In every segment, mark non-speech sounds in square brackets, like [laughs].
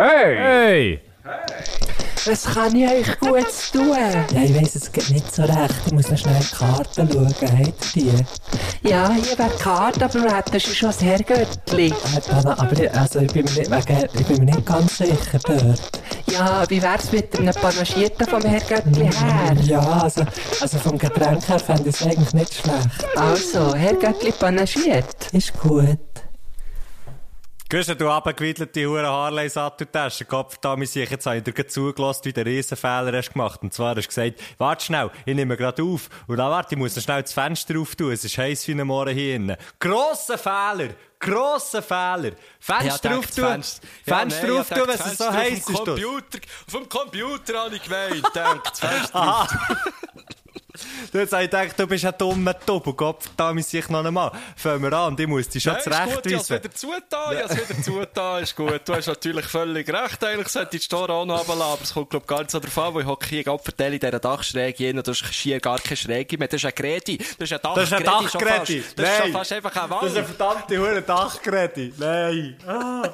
Hey! Hey! Was kann ich euch gut tun? Ja, ich weiss es geht nicht so recht. Ich muss noch schnell die Karten schauen. Habt ihr die? Ja, hier wäre die Karte, aber wir hätten schon das Herrgöttli. Äh, aber ich, also ich, bin mir nicht, wegen, ich bin mir nicht ganz sicher dort. Ja, wie wär's mit einem Panagierten vom Herrgöttli her? Ja, also, also vom Getränk her fände ich es eigentlich nicht schlecht. Also, Herrgöttli panagiert. Ist gut. Gehst du abgewiddelte Huren Harley Satteltasche? Kopf da, mir sich jetzt habe ich dir zugelassen, wie der Riesenfehler hast gemacht. Und zwar hast du gesagt, warte schnell, ich nehme gerade auf. Und dann warte, ich muss schnell das Fenster auftun. Es ist heiß wie ein Morgen hier innen. Grosser Fehler! Grosser Fehler! Fenster Ja, auftun! Fenster- Ja, Fenster ich auftun, wenn es so heiß ist. Computer, dem Computer habe ich gemeint. Denkt, Fenster [laughs] Aha. Du jetzt habe ich gedacht, du bist ein dummer Doppel. Gott verdammt, sich noch einmal. Fangen wir an ich muss dich schon ist gut, ich habe es zurechtweisen. wieder zugetan, ich habe wieder zugetan, ist gut. Du hast natürlich völlig recht, eigentlich sollte ich die Store auch noch runterlassen, aber es kommt, glaub gar nicht so an, weil ich hocke hier Gopferteil in dieser Dachschräge hin und du hast schier gar keine Schräge mehr. Das ist ein Gredi, das ist ein Das ist ein Dachgredi Dachgredi. Das ist schon fast einfach eine Das ist eine verdammte Hure Dachgeräte. Nein. Ah.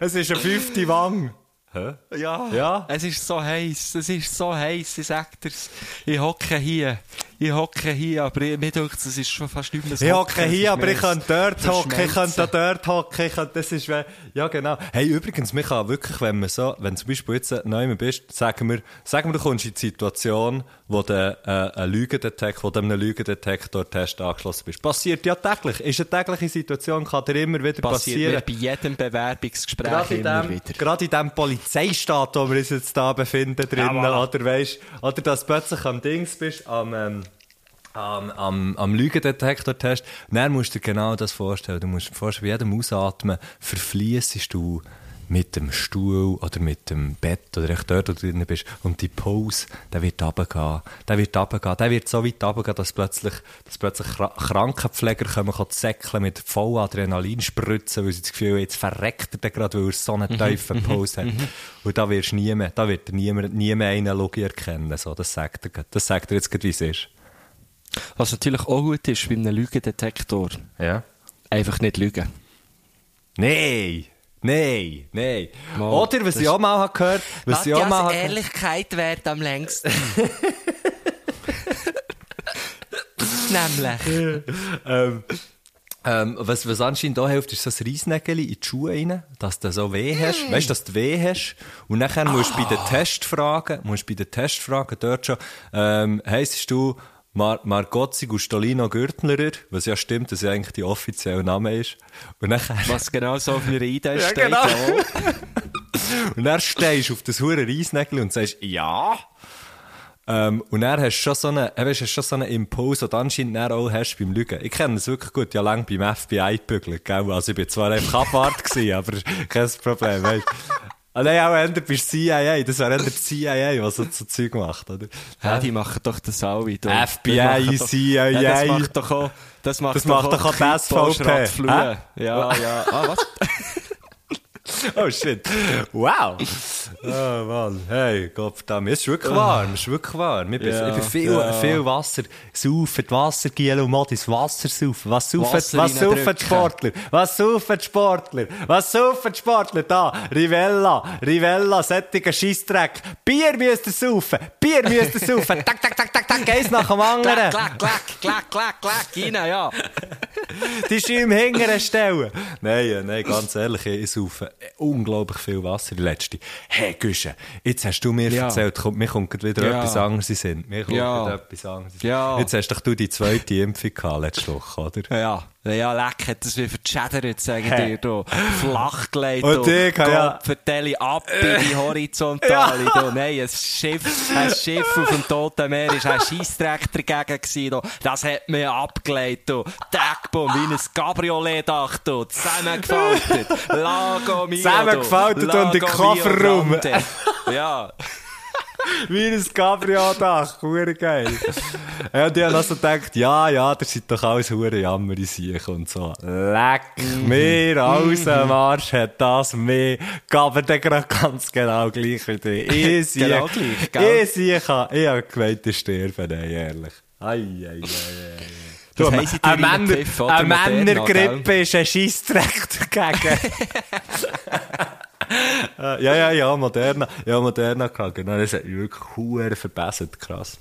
Es ist eine fünfte Wang. Ja, Ja. es ist so heiß, es ist so heiß, ich sag dir's. Ich hocke hier, ich hocke hier, aber ich- mir denkt, es ist schon fast nicht mehr so. Ich hocke hier, aber ich könnte dort hocken, ich auch dort hocken, ich könnte, das ist, we- ja genau. Hey, übrigens, man kann wirklich, wenn man so, wenn zum Beispiel jetzt neu bist, sagen wir, sagen wir, du kommst in die Situation, wo du äh, einen Lügendetektor, wo du einem Lügendetektor-Test angeschlossen bist. Passiert ja täglich. Ist eine tägliche Situation, kann dir immer wieder passiert passieren. bei jedem Bewerbungsgespräch Gerade immer dem, wieder. gerade in dem Polizeistaat, wo wir uns jetzt da befinden drinnen, voilà. oder weisst, oder dass du plötzlich am Dings bist, am, ähm, am, am, am Lügendetektor-Test, dann musst du dir genau das vorstellen. Du musst dir vorstellen, bei jedem Ausatmen verfließest du mit dem Stuhl oder mit dem Bett oder echt dort, wo du drin bist. Und die Pause, der wird runtergehen. Der wird runtergehen. Der wird so weit runtergehen, dass plötzlich, dass plötzlich Kra- Krankenpfleger kommen, kommen säckeln mit voll Adrenalin spritzen, weil sie das Gefühl haben, jetzt verreckt er den gerade, weil er so eine tiefe Pause hat. Und da wirst du nie mehr, da wird er nie mehr, nie mehr einen Logi erkennen. So, das sagt er, das sagt er jetzt gerade, wie es ist. Was natürlich auch gut ist bei einem Lügendetektor, Ja. einfach nicht lügen. Nein! Nein, nein. Mal, Oder, was ich auch mal habe gehört, was ich auch mal habe Ehrlichkeit währt am längsten. [laughs] Nämlich. ähm, ähm, was, was anscheinend auch hilft, ist so ein Reisnägel in die Schuhe rein, dass du so weh hast. Weißt du, dass du weh hast. Und nachher musst du bei den Testfragen, musst bei den Testfragen dort schon, ähm, heisst du, Mar Margozzi Gustolino Gürtnerer, was ja stimmt, dass ja eigentlich die offizielle Name ist. Und nachher, Was genau so auf einer Idee [laughs] Ja, steht. genau. [laughs] und dann stehst du auf das hure Reisnägel und sagst, ja. Ähm, und dann hast du schon so einen, äh, weißt, hast schon so einen Impuls, den du anscheinend dann auch hast beim Lügen. Ich kenne das wirklich gut, ja lang beim FBI gebügelt, gell? Also ich bin zwar einfach Abwart [laughs] gewesen, aber kein Problem, weißt Ah, nein, auch ändert bist CIA, das wäre die CIA, was so, so Zeug macht, oder? Ja, die machen doch das alle. Du. FBI, doch- CIA. Ja, das macht doch auch, das macht Das macht doch auch die SVP. Ja, ja. Ah, was? [laughs] [laughs] Oh shit. Wow. Oh Mann. Hey, Gott verdammt. Es ist wirklich warm. Es ist wirklich warm. Ich bin, Ja, ich bin viel, ja. viel Wasser saufen. Die Wassergiele und Modis. Wasser saufen. Was saufen, Wasser was saufen die. Sportler? Was saufen die Sportler? Was saufen die Sportler? Da. Rivella. Rivella. Sättiger Scheissdreck. Bier müsst ihr saufen. Bier müsst ihr saufen. Tak, tak, tak, tak, tak. Eins nach dem anderen. Klack, klack, klack, klack, klack, rein, ja. Die Schäume hingern stellen. Nein, nein, ganz ehrlich, ich saufe unglaublich viel Wasser die letzte. Hey, Güsche, jetzt hast du mir Ja. erzählt, kommt, mir kommt wieder Ja. etwas anderes in. Mir kommt Ja. etwas anderes. Ja. Jetzt hast doch du die zweite Impfung gehabt letzte Woche, oder? Ja, ja, leck, hat das wie verschädert, sagen Hä? dir, du. Flach gelegt, Und kann ja- Vertelle ab in die [laughs] Horizontale, du. Nein, ein Schiff, ein Schiff auf dem Toten Meer ist ein Scheissdreck dagegen gewesen, du. Das hat mir abgelegt, du. Deckbom, wie ein Cabriolet-Dach, du. Zusammengefaltet. Lago mio, du. Zusammengefaltet und Kofferraum. mio grande. Ja. Wie ein Cabrio-Dach, hure geil. ja, und ich habe also gedacht, ja, ja, das sind doch alles hure Jammer sich und so. Leck mir aus dem Arsch hat das mir, aber der gerade ganz genau gleich wie du. [laughs] Ich sehe, Genau gleich, gell? ich sehe, ich habe gemeint, ich sterbe, nein, ehrlich. Ei, ei, ei, ei. Das Du, haben sie dir eine Männer, oder? eine Männergrippe ist ein Scheissdreck dagegen. [laughs] Äh, ja, ja, ja, Moderna. Ja, Moderna gehabt, genau. Das hat mich wirklich hure verbessert, krass.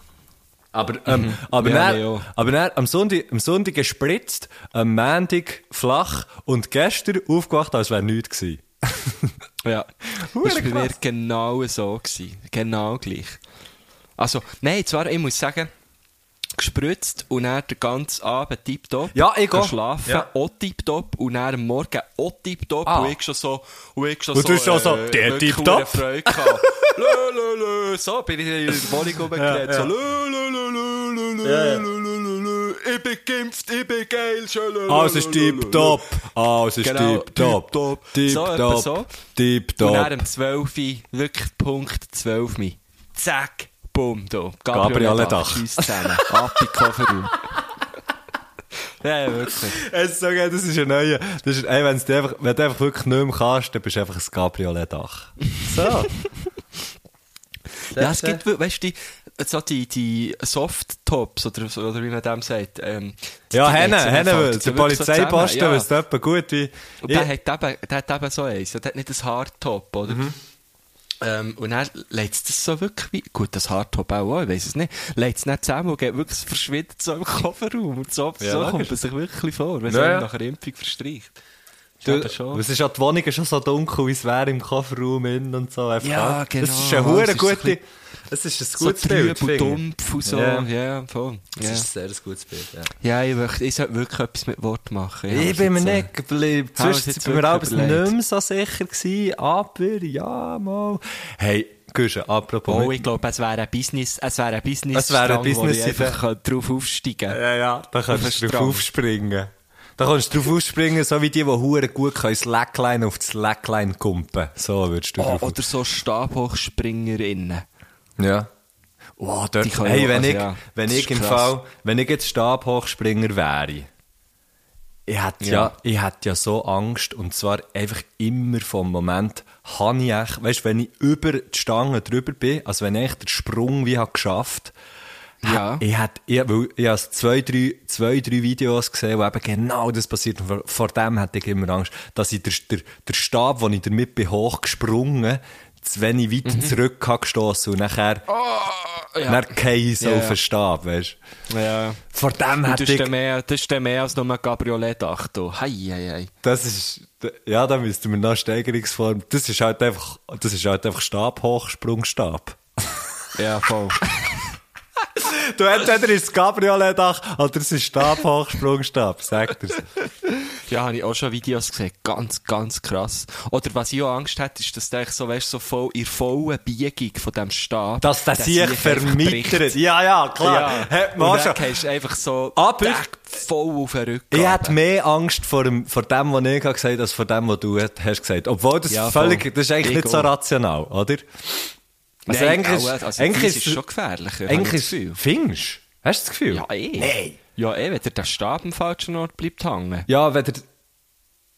Aber, ähm, aber, Mhm. Ja, dann, ja. aber dann, am Sonntag, am Sonntag gespritzt, am Montag flach und gestern aufgewacht, als wäre nichts gewesen. [laughs] Ja. Hure Das war bei mir genau so. Gewesen. Genau gleich. Also, nein, zwar, ich muss sagen, gespritzt und dann den ganzen Abend tiptop. Ja, ich gehe. Schlafen ja. auch tiptop und dann am Morgen auch tiptop. Ah. Und ich schon so, und ich schon und so, du schon so, äh, der tiptop. Lö, lö, lö. So bin ich in der Wohnung rumgeredet. Ja, ja. So, lö, lö, lö, lö, lö, ja, ja. lö, lö, lö, lö. Ich bin geimpft, ich bin geil, Alles ist tiptop. Alles ist genau, tiptop. Tiptop. Tiptop. So, so. Tiptop. Und dann um 12 wirklich Punkt 12 Zack bumm, da. Zusammen. In den Kofferraum. [laughs] ja, wirklich. Es ist so geil, das ist ein neuer. Das ist, ey, wenn's einfach, wenn du einfach wirklich nicht mehr kannst, dann bist du einfach ein Cabriolet-Dach. So. [laughs] Ja, es gibt, weißt du, die, so die, die Soft-Tops, oder, oder wie man dem sagt. Ähm, Ja, Hennen, einfach- der wirklich so Polizeiposten, zusammen, weiss etwa gut wie. Und der hat eben, der hat eben so eins. Der hat nicht ein Hardtop, oder? Ähm, und dann legt es das so wirklich wie, gut, das Hardtop auch, auch, ich weiss es nicht, legt es nicht zusammen und geht wirklich verschwindet so im Kofferraum. Und so, Ja, so kommt man sich wirklich vor, wenn es Ja, nach einer Impfung verstreicht. Du, es ist ja die Wohnung schon so dunkel, wie es wäre im Kofferraum innen und so. Einfach Ja, genau. Das ist eine Es hure so gute, es ist ein so gutes trüb Bild. und ich. dumpf und so. Ja. Ja, voll. Ja, ist ein sehr gutes Bild, ja. ja ich, möchte, ich sollte wirklich etwas mit Wort machen. Ich hab's bin mir äh, nicht, geblieben. Haben wir uns Zwischen jetzt bin mir wirklich nicht mehr so sicher gewesen, aber ja, mal. Hey, Guschen, apropos. Oh, ich glaube, es wäre ein Business, es wäre ein Business, Es wäre ein wo ich Business- einfach drauf aufsteigen Ja, ja, da kannst Auf du drauf aufspringen. Da kannst du drauf aufspringen, so wie die, die hure gut können, Slackline auf das Slackline kumpen. So würdest du Oh, oder so Stabhochspringerinnen. Ja. Oh, dort, hey, wenn also ich, ja, wenn das ich im. Fall, wenn ich jetzt Stabhochspringer wäre, ich hätte ja. Ja. ich hätte ja so Angst, und zwar einfach immer vom Moment, habe ich echt, weißt, wenn ich über die Stange drüber bin, also wenn ich den Sprung wie habe geschafft, Ja. ich hätte, ich, ich habe zwei, drei, zwei, drei Videos gesehen, wo eben genau das passiert. Und vor, vor dem hätte ich immer Angst, dass ich der, der, der Stab, wo ich damit bin, hochgesprungen, zu wenig weit Mhm. zurück habe gestossen und nachher, Oh, ja. dann kein so Ja, auf den Stab, weißt du. Ja. Vor dem Und das hätte ist, ich, dann mehr, das ist dann mehr als nur ein Cabriolet-Dach. da. Hei, hei, hei. das ist, ja, da müssten wir noch Steigerungsform, das ist halt einfach, das ist halt einfach Stab, Hochsprungstab. Ja, voll. [laughs] Du entweder ist es Cabriolet-Dach oder es ist Stab, Hochsprungstab, sagt er's. [laughs] ja, habe ich auch schon Videos gesehen. Ganz, ganz krass. Oder was ich auch Angst hätte, ist, dass der so, weißt, so voll, in vollen Biegung von dem Stab. Dass der sich vermittert. Ja, ja, klar. Ja. Hat man Und dann du einfach so Aber- voll auf den Rücken. Ich hätte mehr Angst vor dem, vor dem, was ich gesagt habe, als vor dem, was du hast gesagt. Obwohl das Ja, völlig, das ist eigentlich Ich nicht so rational, oder? Also Nein, eigentlich ist, also eigentlich ist, ist schon gefährlicher, eigentlich ich ist, du? Hast du das Gefühl? Ja, eh. Nein. Ja, eh, wenn der Stab am falschen Ort bleibt hängen. Ja, wenn der,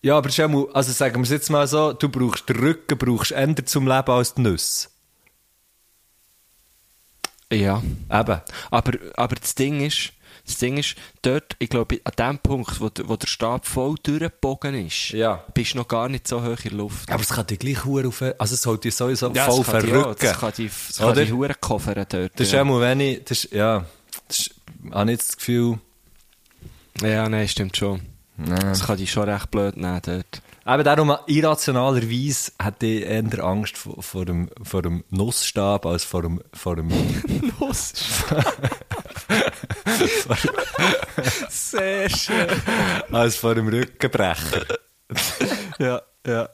ja, aber schau mal, also sagen wir es jetzt mal so, du brauchst den Rücken, brauchst Ende zum Leben als die Nüsse. Ja. Eben. Aber, aber das Ding ist, das Ding ist, dort, ich glaube, an dem Punkt, wo, der- wo der Stab voll durchgebogen ist, Ja. bist du noch gar nicht so hoch in der Luft. Aber es kann dich gleich hure auf, also es sollte dich sowieso Ja, voll verrücken. Die, das kann die Hure koffern dort. Das ist ja. auch mal, wenn ich, das ist, ja, das ist, habe ich jetzt das Gefühl, ja, nein, stimmt schon. Ja. Das kann die schon recht blöd nehmen dort. Eben darum, irrationalerweise hätte ich eher Angst vor, vor, dem, vor dem Nussstab als vor dem, vor dem [laughs] Los. Sehr schön. als vor dem Rückenbrecher. Ja, ja.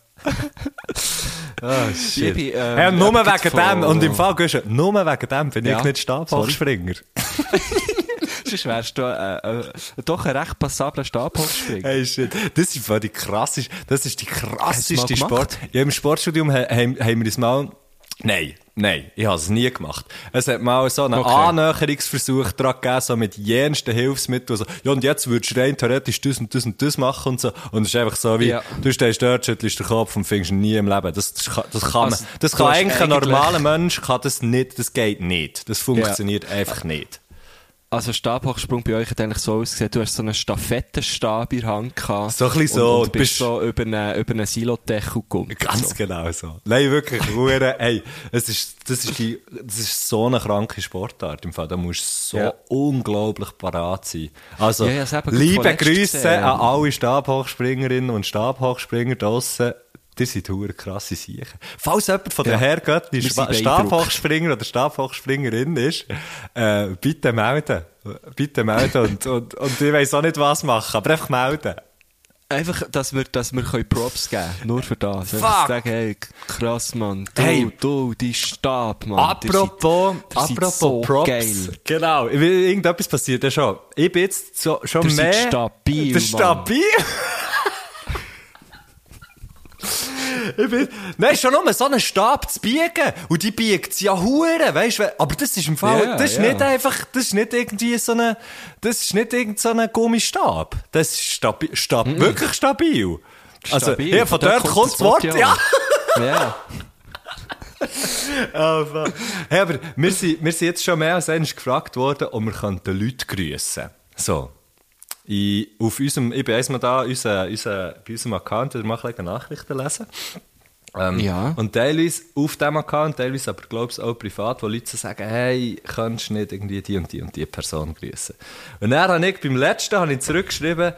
Ah, shit. Liebe, ähm, hey, nur wegen von- dem, und im Fall, Guschen, nur wegen dem bin Ja, ich nicht Stabhochspringer. [laughs] Sonst wärst du äh, äh, doch ein recht passabler Stabhochspringer. Hey, shit. Das ist die krasseste, das ist die krasseste Sport. Ja, im Sportstudium ha- haben, haben wir das mal, nein, nein, ich habe es nie gemacht. Es hat mal so einen Okay. Annäherungsversuch dran gegeben, so mit jensten Hilfsmitteln, so, ja, und jetzt würdest du rein theoretisch das und das und das machen und so. Und es ist einfach so wie, Ja. du stehst dort, schüttelst den Kopf und findest ihn nie im Leben. Das, das kann, das kann Also, man, das kann eigentlich ein normaler Mensch, kann das nicht, das geht nicht. Das funktioniert einfach nicht. Also Stabhochsprung bei euch hat eigentlich so ausgesehen, du hast so einen Stafettenstab in der Hand gehabt. So ein bisschen so, Und, und du bist bist- so über einen, über einen Silodeckel gekommen. Ganz so. genau so. Nein, wirklich, hure, hey, es ist, das ist die, das ist so eine kranke Sportart im Fall. Da musst du so Ja. unglaublich parat sein. Also, Ja, liebe Grüße gesehen. an alle Stabhochspringerinnen und Stabhochspringer draussen. Die sind hure krasse Siechen. Falls jemand von den Ja. Beeindruckt. Stabhochspringer oder Stabhochspringerin ist, äh, bitte melden. Bitte melden und, und, und ich weiss auch nicht was machen, aber einfach melden. Einfach, dass wir, dass wir können Props geben Nur für das. Fuck. Einfach sagen, hey, krass, Mann. Du, Hey. du, die Stab, Mann. Apropos, seid- apropos so Props. Geil. Genau, ich irgendetwas passiert ja schon. Ich bin jetzt so, schon seid mehr... stabil, Mann. stabil. Ich bin, nein, schon nur so einen Stab zu biegen. Und die biegt es ja hure, weißt du? Aber das ist im Fall, Ja, das ist ja. nicht einfach, das ist nicht irgendwie so eine, das ist nicht irgend so ein Gummistab. Das ist stabil, stab, wirklich stabil. Also, Stabil. hier, von dort kommt das Wort, ja. Ja. [laughs] Aber, hey, aber wir sind, wir sind jetzt schon mehr als einmal gefragt worden, ob wir könnten Leute grüßen So. Ich, auf unserem, ich bin einmal da, unser, unser, bei unserem Account, da mache ich Nachrichten lesen. Ähm, Ja. Und teilweise auf diesem Account, teilweise aber, glaube ich, auch privat, wo Leute sagen, hey, kannst du nicht irgendwie die und die und die Person grüßen? Und dann habe ich, beim letzten habe ich zurückgeschrieben,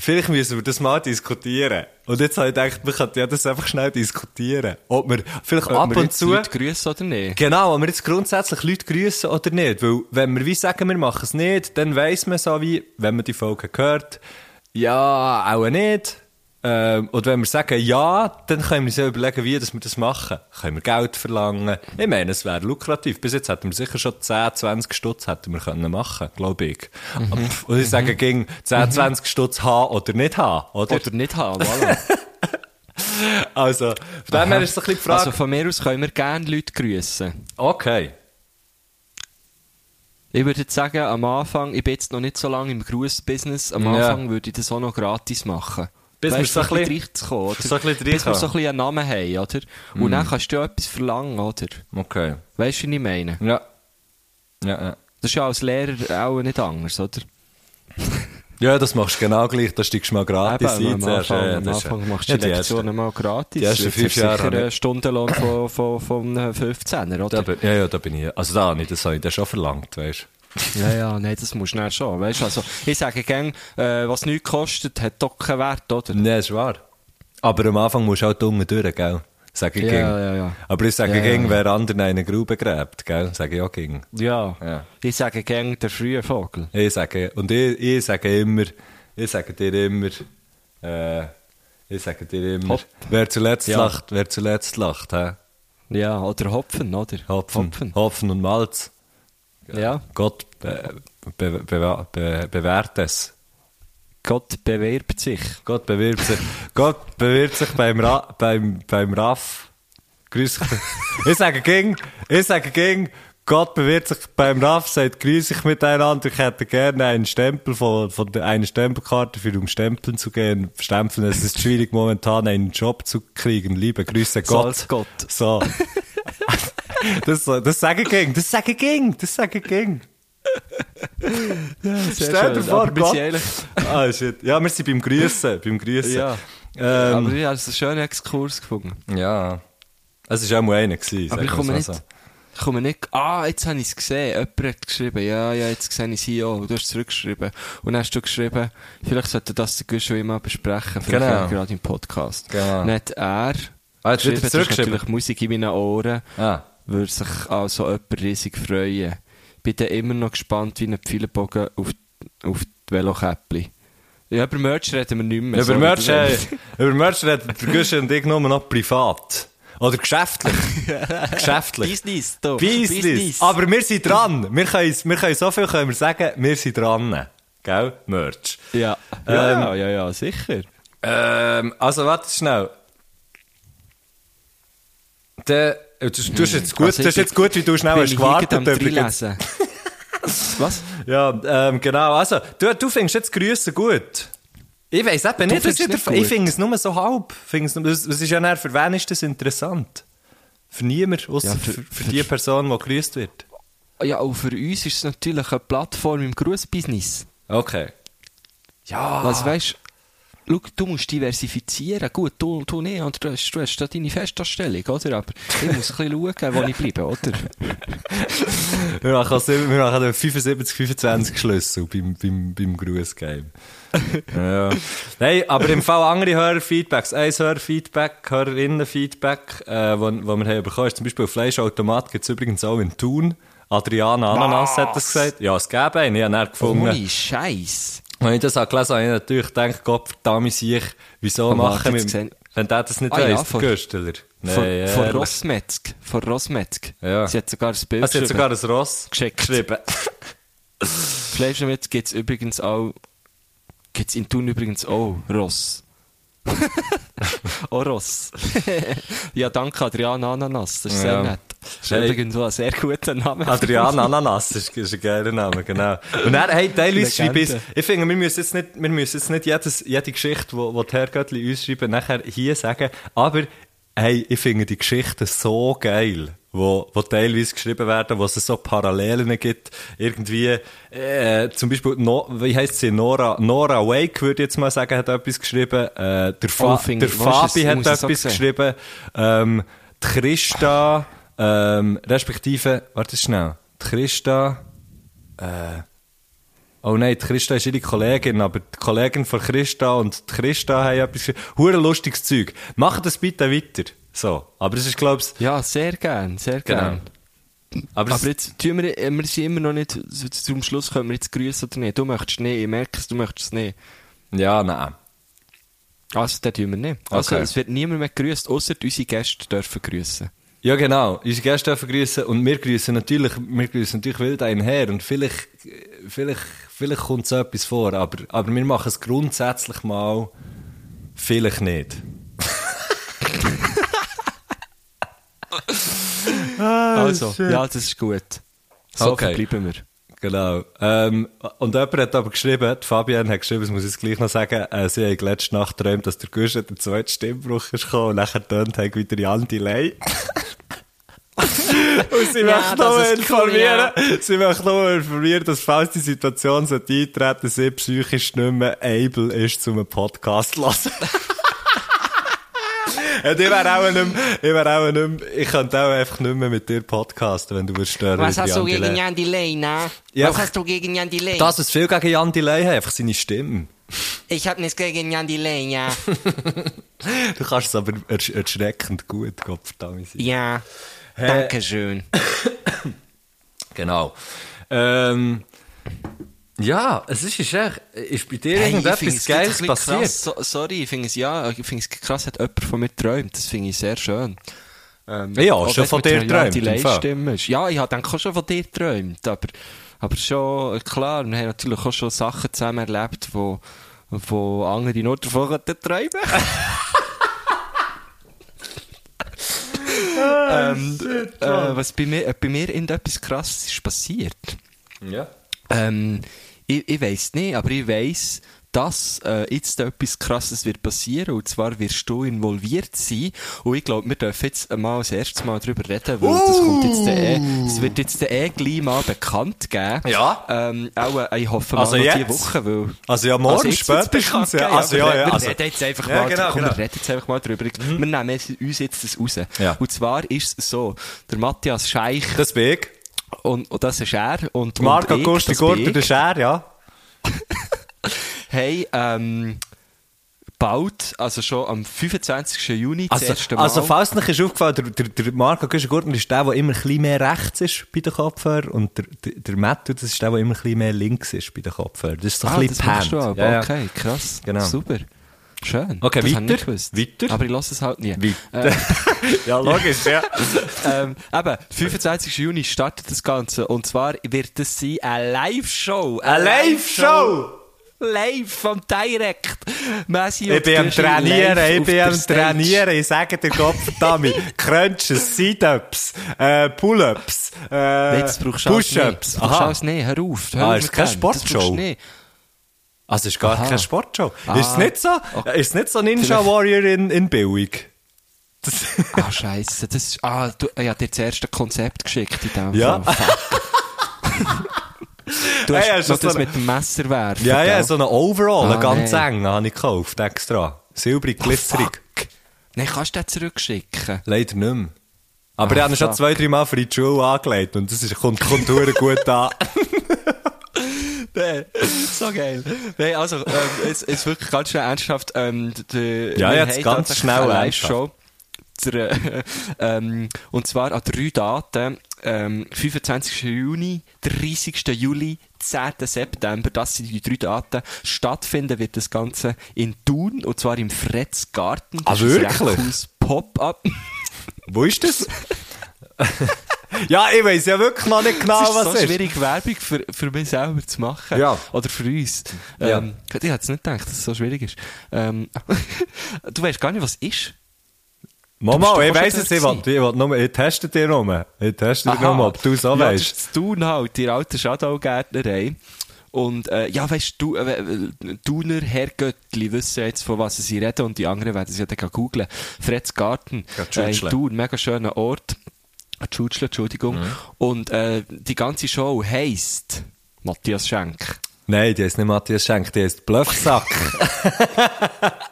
vielleicht müssen wir das mal diskutieren. Und jetzt habe ich gedacht, wir könnten ja das einfach schnell diskutieren. Ob wir vielleicht Ob ab wir und zu... Leute grüßen oder nicht? Genau, ob wir jetzt grundsätzlich Leute grüßen oder nicht. Weil, wenn wir wie sagen, wir machen es nicht, dann weiss man so wie, wenn man die Folge hört, ja, auch nicht. Ähm, und wenn wir sagen ja, dann können wir uns ja überlegen, wie dass wir das machen. Können wir Geld verlangen? Ich meine, es wäre lukrativ. Bis jetzt hätten wir sicher schon 10, 20 Stutz hätten wir können machen, glaube ich. Und ich sage, ging 10, 20 Stutz haben oder nicht haben, oder? Oder nicht haben, voilà. [laughs] Also, von dem her ist so ein bisschen die Frage. Also von mir aus können wir gerne Leute grüßen. okay. Ich würde jetzt sagen, am Anfang, ich bin jetzt noch nicht so lange im Gruß-Business, am Ja. Anfang würde ich das auch noch gratis machen. Bis wir so ein bisschen- reinzukommen, oder? so ein bisschen Bis wir so ein bisschen einen Namen haben, oder? Und dann kannst du ja etwas verlangen, oder? Okay. Weißt du, was ich meine? Ja. Ja, ja. Das ist ja als Lehrer auch nicht anders, oder? [laughs] Ja, das machst du genau gleich. Da steigst du mal gratis Eben, ein. am. Anfang, Ja, am das Anfang machst du ja, die Lektionen mal gratis. die ersten Jetzt fünf du Jahre sicher einen Stundenlohn von, von, von einem 15er, oder? Da ja, ja, da bin ich. Also da nicht, das habe ich dann schon verlangt, weißt Ja, ja, nein, das musst du dann schon. Weißt, also, ich sage gern, äh, was nichts kostet, hat doch keinen Wert, oder? Nein, ist wahr. Aber am Anfang musst du auch unten durch, gell? Sag ich Ja, ging. ja, ja. Aber ich sage Ja, ging, ja. wer anderen eine Grube gräbt, gell? Sage ich auch ging. Ja. Ja. Ich sage gern der frühe Vogel. Ich sage, und ich, ich sage immer, ich sage dir immer, äh, ich sage dir immer, Hopp. wer zuletzt Ja. lacht, wer zuletzt lacht, hä? Ja, oder Hopfen, oder? Hopfen, Hopfen. Hopfen und Malz. Ja. Gott be, be, be, be, bewährt es. Gott bewirbt sich. Gott bewirbt sich, Gott bewirbt sich beim, Ra, beim, beim Raff. Grüß. Ich sage ging, ich sage ging, Gott bewirbt sich beim Raff, sagt grüß ich miteinander, ich hätte gerne einen Stempel von, von der, eine Stempelkarte für um Stempeln zu gehen. Stempeln, es ist schwierig momentan einen Job zu kriegen. Liebe Grüße So Gott. als Gott. So. Das, das sage ich ging, das sage ging, das sage ich ging. Stell dir vor, Gott. Ah, shit. Ja, wir sind beim Grüßen, beim Grüßen. Ja. Ähm, Aber ich habe es einen schönen Exkurs gefunden. ja. Es war auch mal einer. Gewesen, Aber ich komme nicht, so. ich komme nicht, ah, jetzt habe ich es gesehen. Jemand hat geschrieben, ja, ja, jetzt sehe ich sie auch. Du hast zurückgeschrieben. Und dann hast du geschrieben, vielleicht sollte das der Gusch schon mal besprechen. Vielleicht Genau. gerade im Podcast. Genau. Nicht er. Ah, jetzt geschrieben, es ist natürlich Musik in meinen Ohren. Ah. Würde sich also jemand riesig freuen. Bin dann immer noch gespannt wie ein Pfeilenbogen auf, auf die Velokäppli. Ja, über Merch reden wir nicht mehr. Über. Merch, äh, [laughs] über Merch reden Guschen und ich nur noch privat. Oder geschäftlich. [laughs] geschäftlich. Business, da. Business. Aber wir sind dran. Wir können, wir können so viel können wir sagen, wir sind dran. Gell? Merch. Ja. Ja, ja, ja, sicher. Ähm, also, warte schnell. Der, du, du, hast jetzt gut, Also das ist jetzt gut, wie du schnell hast gewartet. übrigens. [laughs] Was? Ja, ähm, genau. Also, du, du findest jetzt Grüße gut. Ich weiss eben nicht, was ich, ich finde es nur so halb. Das das ist ja dann, für wen ist das interessant? Für niemand, außer Ja, für, für- für, die Person, die grüßt wird. ja, auch für uns ist es natürlich eine Plattform im Grußbusiness. Okay. Ja. Was weißt Schau, du musst diversifizieren. Gut, du, du nicht, oder du hast, du hast da deine Festanstellung, oder? Aber ich muss ein bisschen schauen, wo ich bleibe, oder? [laughs] wir machen, wir machen 75, 25 Schlüssel beim, beim, beim Grußgame. [laughs] ja. Nein, aber im Fall andere Hörerfeedbacks. Ein Hörerfeedback, Hörerinnenfeedback, äh, wo, wo wir haben bekommen, ist zum Beispiel Fleischautomat gibt es übrigens auch in Thun. Adriana Ananas hat das gesagt. Ja, es gäbe einen. Ich habe ihn gefunden. Ohne Scheiß. [laughs] Wenn ich das habe gelesen habe, habe ich natürlich gedacht, Gott verdammt sich, wieso machen wir, wenn der das nicht Ah, weiss, ja, Gösteler. Von, Nee, von ehrlich. Rossmetzg. Von Rossmetzg. Ja. Sie hat sogar ein Bild Ah, sie hat sogar ein Ross Geschickt. geschrieben. [laughs] Fleischmetzg gibt es übrigens auch, gibt's in Thun übrigens auch Ross. [laughs] [laughs] Ross. [laughs] ja, danke Adriana Ananas, das ist sehr Ja. nett. Das ist Hey. ein sehr guter Name. Adrian [laughs] Ananas ist, ist ein geiler Name, genau. Und er, hey, teilweise schreibe ich, ich finde, wir müssen jetzt nicht, wir müssen jetzt nicht jedes, jede Geschichte, wo die Herrgöttli uns schreiben, nachher hier sagen, aber, hey, ich finde die Geschichten so geil, wo, wo teilweise geschrieben werden, wo es so Parallelen gibt, irgendwie, äh, zum Beispiel, no, wie heisst sie, Nora, Nora Wake, würde ich jetzt mal sagen, hat etwas geschrieben, äh, der, Fa Oh, der Fabi hat etwas geschrieben, ähm, die Christa, ähm, respektive, warte schnell, die Christa, äh, oh nein, die Christa ist ihre Kollegin, aber die Kollegin von Christa und die Christa haben etwas. Hure lustiges Zeug. Macht das bitte weiter. So. Aber es ist, glaub ich, Ja, sehr gern, sehr genau. gern. Aber, es, Aber jetzt tun wir, äh, wir sind immer noch nicht, zum Schluss können wir jetzt grüßen oder nicht. Du möchtest nicht, ich merke es, du möchtest es nicht. ja, nein. Also, dann tun wir nicht. Also, Okay. es wird niemand mehr grüßt, außer unsere Gäste dürfen grüßen. Ja, genau. Unsere Gäste dürfen grüßen und wir grüßen natürlich, wir grüßen natürlich wild einher und vielleicht, vielleicht, vielleicht kommt so etwas vor, aber, aber wir machen es grundsätzlich mal vielleicht nicht. [laughs] also, ja, das ist gut. So Ah, Okay. verbleiben wir. Genau. Ähm, und jemand hat aber geschrieben, die Fabienne hat geschrieben, das muss ich jetzt gleich noch sagen, äh, sie hat letzte Nacht geträumt, dass der Guschen der zweite Stimmbruch ist gekommen und nachher tönt hat wieder Jan Delay. [laughs] und sie Ja, möchte noch ist cool, informieren, sie möchte noch informieren, dass falls die Situation so eintreten, sie psychisch nicht mehr able ist, zum einen Podcast zu hören. [laughs] Ja, ich wäre auch nicht mehr, ich wäre auch nicht mehr, ich könnte auch einfach nicht mehr mit dir podcasten, wenn du würdest stören. Was hast du gegen. Jan Delay, na? Ja. Was hast du gegen Jan Delay? Das, was viel gegen Jan Delay hat, einfach seine Stimme. Ich hab nichts gegen Jan Delay, ja. [laughs] Du kannst es aber ersch erschreckend gut, Gott verdammt. Ja. Dankeschön. [coughs] Genau. Ähm, ja, es ist, ist, echt, ist bei dir Hey, irgendetwas Geiles passiert. Krass. So, sorry, ich finde es, ja, ich finde es krass, hat jemand von mir geträumt. Das finde ich sehr schön. Ähm, Ja, schon von dir geträumt. Ja, ich habe dann auch schon von dir geträumt, aber, aber schon, klar, wir haben natürlich auch schon Sachen zusammen erlebt, wo, wo andere nur davon träumen [laughs] ähm, äh, was bei mir, äh, bei mir irgendetwas krasses ist passiert. Ja. Ähm, ich, ich weiss nicht, aber ich weiss, dass äh, jetzt da etwas Krasses wird passieren und zwar wirst du involviert sein und ich glaube, wir dürfen jetzt mal das erste Mal darüber reden, weil das kommt jetzt eh, es wird jetzt eh gleich mal bekannt geben. Ja. Ähm, auch, äh, ich hoffe mal Also noch jetzt? diese Woche, weil... Also ja, morgen Also spätestens. bekannt Ja, also ja, ja. Wir Also, reden jetzt einfach Ja, mal, genau, komm, genau. wir reden jetzt einfach mal drüber. Wir nehmen jetzt- uns jetzt das raus. Ja. Und zwar ist es so, der Matthias Scheich das bin ich. Und, und das ist er und, Marco und ich, Gusti das Gurter, ich. der Scher, ja. [laughs] Hey, ähm, bald, also schon am 25. Juni, das Also, erste Mal. also falls nicht ist aufgefallen, der, der, der Marco Guschen-Gurtner ist der, der immer ein bisschen mehr rechts ist bei den Kopfhörern und der, der, der Matthew, das ist der, der immer ein bisschen mehr links ist bei den Kopfhörern. Das ist so ein ah, bisschen das du. Ja, ja. Okay, krass. Genau. Super. Schön. Okay, das weiter? Weiter? Aber ich lasse es halt nie. Weiter. [laughs] ja, logisch, ja. [laughs] ähm, eben, 25. Juni startet das Ganze. Und zwar wird es sein eine Live-Show. Eine Live-Show! Live vom Direct. Messi Ich bin am Trainieren, ich bin am. Trainieren, ich sage dir Gott verdammt. [laughs] Crunches, Sit-Ups, äh, Pull-Ups, äh, brauchst du. Push-Ups. Das brauchst du alles nicht. Hör auf. Hör Ah, ist keine brauchst Sportshow? Also, es ist gar Aha. keine Sportshow. Ah. Ist es nicht so? Ist es nicht so Ninja Vielleicht- Warrior in, in billig? Ah, scheiße. Das ist, ah, du, ich hab dir das erste Konzept geschickt in dem Ja. Fall. [laughs] Du hast Hey, hast noch das so mit dem Messer werfen. Ja, ja, so einen Overall, Ah, ganz nee. eng, habe ich gekauft, extra. Silbrig, glitzerig. Fuck. Nein, kannst du den zurückschicken? Leider nicht mehr. Aber Ah, ich habe ihn schon zwei, drei Mal für die Schule angelegt und das ist, kommt, kommt gut an. [laughs] Nee, [laughs] so geil. Nee, also, ähm, jetzt, jetzt wirklich ganz schnell ernsthaft. Ähm, die, Ja, jetzt ganz schnell. Live-Show. Der, äh, [laughs] ähm, und zwar an drei Daten. Ähm, 25. Juni, 30. Juli, 10. September. Das sind die drei Daten. Stattfinden wird das Ganze in Thun, und zwar im Fretz Garten. Ah, Das ist ein wirklich? Pop-up. Wo ist das? [laughs] ja, ich weiß ja wirklich noch nicht genau, es ist was so es ist. schwierig, Werbung für, für mich selber zu machen. Ja. Oder für uns. Ja. Ähm, ich hätte jetzt nicht gedacht, dass es so schwierig ist. Ähm, [laughs] du weißt gar nicht, was es ist. Mama, ich weiss es, ich will, ich will nur, ich teste dir nur. Ich teste dir nur, ob du so ja, weißt. Das tun halt, die alte Shadow-Gärtnerei. Und, äh, ja, weißt du, äh, äh, Thuner Herrgöttli wissen jetzt, von was sie reden, und die anderen werden es ja dann googeln. Fred's Garten, Ja, äh, in. Thun, mega schöner Ort. Tschutschle, Entschuldigung. Mhm. Und, äh, die ganze Show heisst Matthias Schenk. Nein, die heißt nicht Matthias Schenk, die heißt Bluffsack. [laughs]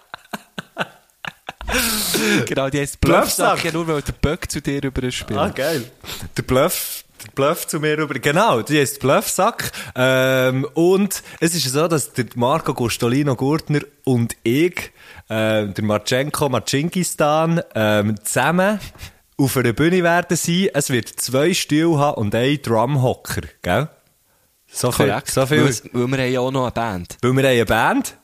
Genau, die heisst Bluffsack. Bluffsack, ja nur weil der Böck zu dir überspielt. ah, geil. Der Bluff, der Bluff zu mir rüber. Genau, die heißt Bluffsack. Ähm, und es ist so, dass der Marco Gostolino Gurtner und ich, äh, der Marchenko Marchinkistan, ähm, zusammen auf einer Bühne werden sein. Es wird zwei Stühle haben und einen Drumhocker, gell? So viel, so viel. Weil, weil wir haben ja auch noch eine Band. Weil wir haben eine Band,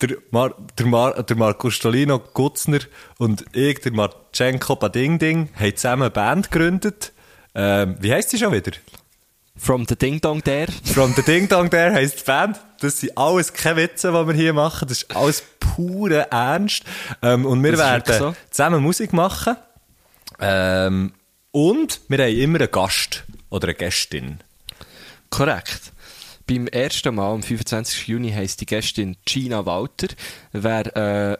der, Mar der, Mar der Marco Stolino Gutzner und ich, der Marchenko Bading Ding, haben zusammen eine Band gegründet. Ähm, wie heisst sie schon wieder? From the Ding Dong There. From the Ding Dong There heisst die Band. Das sind alles keine Witze, die wir hier machen. Das ist alles pure Ernst. Ähm, und wir werden so. zusammen Musik machen. Ähm, und wir haben immer einen Gast oder eine Gästin. Korrekt. Beim ersten Mal, am 25. Juni, heisst die Gästin Gina Walter. Wer äh,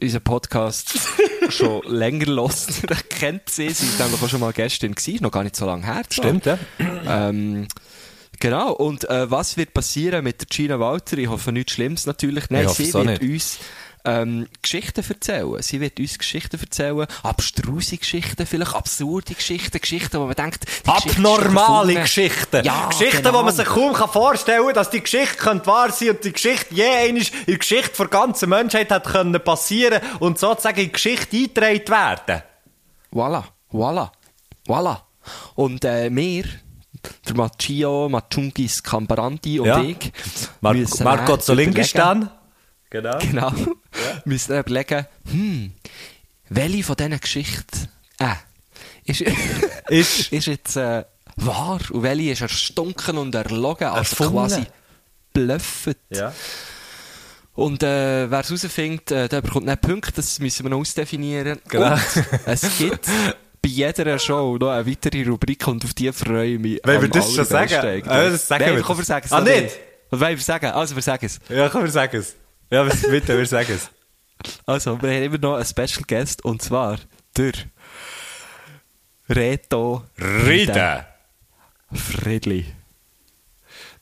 unseren Podcast [laughs] schon länger [laughs] der kennt sie. Sie ist nämlich auch schon mal Gästin gewesen, noch gar nicht so lange her. Stimmt, ja? Ähm, genau, und äh, was wird passieren mit der Gina Walter? Ich hoffe nichts Schlimmes natürlich. Nein, sie wird nicht. uns ähm, Geschichten erzählen. Sie wird uns Geschichten erzählen, abstruse Geschichten, vielleicht absurde Geschichten, Geschichten, wo man denkt, die Abnormale. Geschichten. Ja, Geschichten, genau. wo man sich kaum kann vorstellen kann, dass die Geschichte könnte wahr sein und die Geschichte je einmal in der Geschichte der ganzen Menschheit hat können passieren und sozusagen in die Geschichte eingetragen werden. Voilà, voilà, voilà. Und äh, wir, der Macchio, Machungis Cambaranti und Ja. ich, Mar Marco Zolingistan. Genau. überlegen- Genau. [laughs] müssen dann überlegen, hm, welche von diesen Geschichten äh, ist, [laughs] Ist- [laughs] ist jetzt äh, wahr und welche ist erstunken und erlogen, also Erfunden. quasi bluffet. Ja. Und äh, wer es herausfindet, äh, der bekommt nicht Punkte, das müssen wir noch ausdefinieren. Genau. Und es gibt bei jeder Show noch eine weitere Rubrik und auf die freue ich mich. Wollen wir das schon sagen? Ah, das sagen Nein, wir. komm, wir sagen es Ah, nicht? Was wollen wir sagen? Also, wir sagen es. Ja, komm, wir sagen es. Ja, was- [laughs] bitte, wir sagen es. Also, wir haben immer noch einen Special Guest und zwar der Reto Reden. Friedli.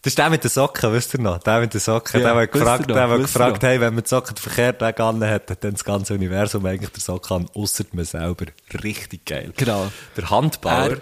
Das ist der mit den Socken, wisst ihr noch? Der mit den Socken, Ja, der, der gefragt, noch, der, der gefragt hey, wenn man die Socken verkehrt weg an hat, hat dann das ganze Universum eigentlich den Socken an, ausser man selber. Richtig geil. Genau. Der Handbauer. Er-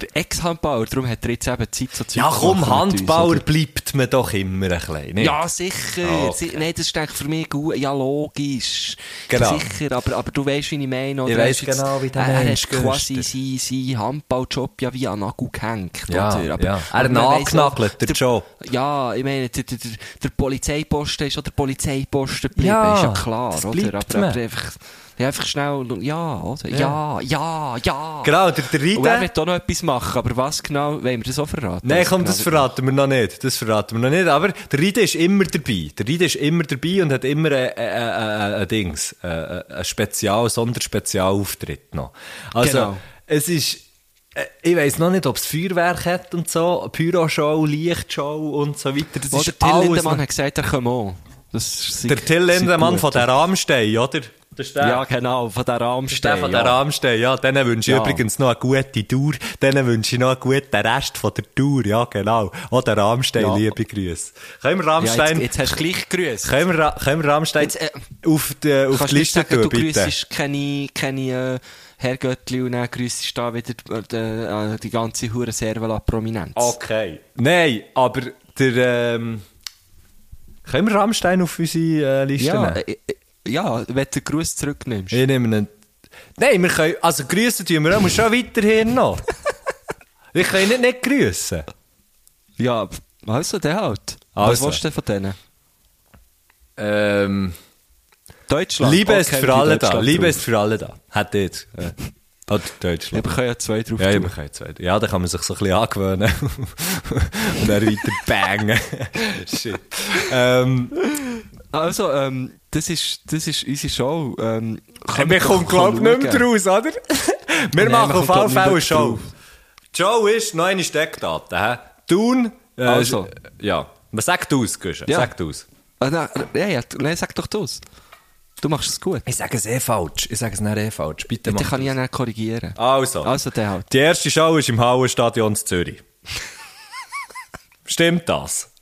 Der Ex-Handbauer, darum hat er jetzt eben Zeit so Zeug ja, zu komm, uns, Handbauer oder? bleibt man doch immer ein klein. nicht? Ja, sicher. Ah, okay. Nein, das ist für mich gut. Ja, logisch. Genau. Sicher, aber, aber du weißt, wie ich meine. Oder? Ich weiss jetzt- genau, wie der er, hat quasi seinen sein Handballjob ja wie an Nagel gehängt. Ja, oder? Aber, ja. Er angenagelt, auch, der Job. Ja, ich meine, der, der, der, der Polizeiposten ist auch der Polizeiposten geblieben. Ja, ist ja klar, oder? Aber, aber einfach, ja, einfach schnell, ja, oder? Ja, ja, ja. Genau, der, der Und er wird auch noch etwas machen, aber was genau, wollen wir das auch verraten? Nein, komm, genau das wird- verraten wir noch nicht. Das verraten wir noch nicht. Aber der Riede ist immer dabei. Der Riede ist immer dabei und hat immer ein, ein, ein, ein Dings, ein, ein Spezial, Sonderspezialauftritt noch. Also, Genau. es ist, äh, ich weiss noch nicht, ob es Feuerwerk hat und so, Pyroshow, Lichtshow und so weiter. Das Oh, ist der Till Lindemann hat gesagt, er komme auch. Der Till Lindemann von der Rammstein, oder? Das ist der. Ja, genau, von der Rammstein. von der ja. Rammstein, ja. Denen wünsche ich Ja. übrigens noch eine gute Tour. Denen wünsche ich noch einen guten Rest von der Tour, ja, genau. Auch der Rammstein, Ja. liebe Grüße. Können wir Ja, Rammstein, jetzt, jetzt hast du gleich gegrüßt. können wir, können wir Rammstein Jetzt, äh, auf die, auf Kannst die du Liste sagen, tun, du bitte? grüssest keine, keine äh, Herrgöttli und dann grüssest da wieder äh, äh, die ganze hure Servala-Prominenz. Okay. Nein, aber der, ähm, können wir Rammstein auf unsere äh, Liste ja, nehmen? äh, äh, ja, wenn du den Gruß zurücknimmst. Ich nehme einen. Nein, wir können, also grüßen tun wir auch schon weiterhin noch. [laughs] ich kann nicht, nicht grüßen. Ja, also der halt. Also. Was willst du denn von denen? Ähm, Deutschland? Liebe ist Okay, für die alle da. Deutschland Liebe ist für alle da. Hat jetzt. Äh, oder Ja, Deutschland. wir können ja zwei drauf Ja, ja, tun. man kann zwei. Ja, da kann man sich so ein bisschen angewöhnen. [laughs] Und dann weiter bangen. [laughs] Shit. Ähm, Also, ähm, das ist, das ist unsere Show. Ähm, Hey, wir kommen, glaub ich, nicht mehr draus, oder? [laughs] wir Nein, machen wir auf alle Fälle eine Show. Show ist noch eine Steckdaten, hä? Thun, äh, Also. Ja. Was sagt aus, Guschen? Ja. Sag du aus. Ah, nein, ja, ja, nein, sag doch das. Du machst es gut. Ich sage es eh falsch. Ich sage es nicht eh falsch. Bitte Dann mach kann ich ja nicht korrigieren. Also. Also, der halt. Die erste Show ist im Hallenstadion in Zürich. [laughs] Stimmt das?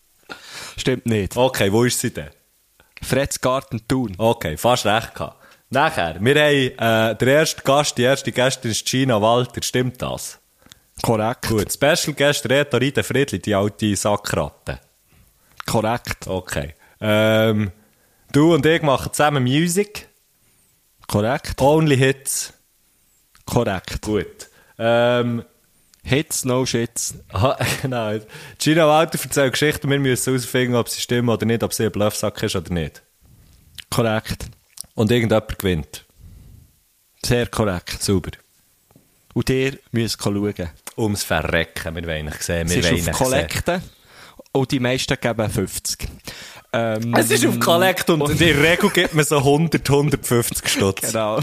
Stimmt nicht. Okay, wo ist sie denn? Freds Garten Thun. Okay, fast recht gehabt. Nachher, wir haben äh, der erste Gast, die erste Gästin ist Gina Walter. Stimmt das? Korrekt. Gut. Special Guest Rita Rita Friedli, die alte Sackratte. Korrekt. Okay. Ähm, du und ich machen zusammen Music. Korrekt. Only Hits. Korrekt. Gut. Ähm, Hits, no shits. aha, [laughs] genau. Gina Walter erzählt Geschichten, wir müssen herausfinden, ob sie stimmen oder nicht, ob sie ein Bluffsack ist oder nicht. Korrekt. Und irgendjemand gewinnt. Sehr korrekt. Sauber. Und ihr müsst schauen. Ums Verrecken, wir wollen nicht sehen. Es Wir ist wollen auf Kollekte. Und die meisten geben 50. Ähm, Es ist auf Kollekt und in der Regel gibt man so 100, 150 Stutz. Genau.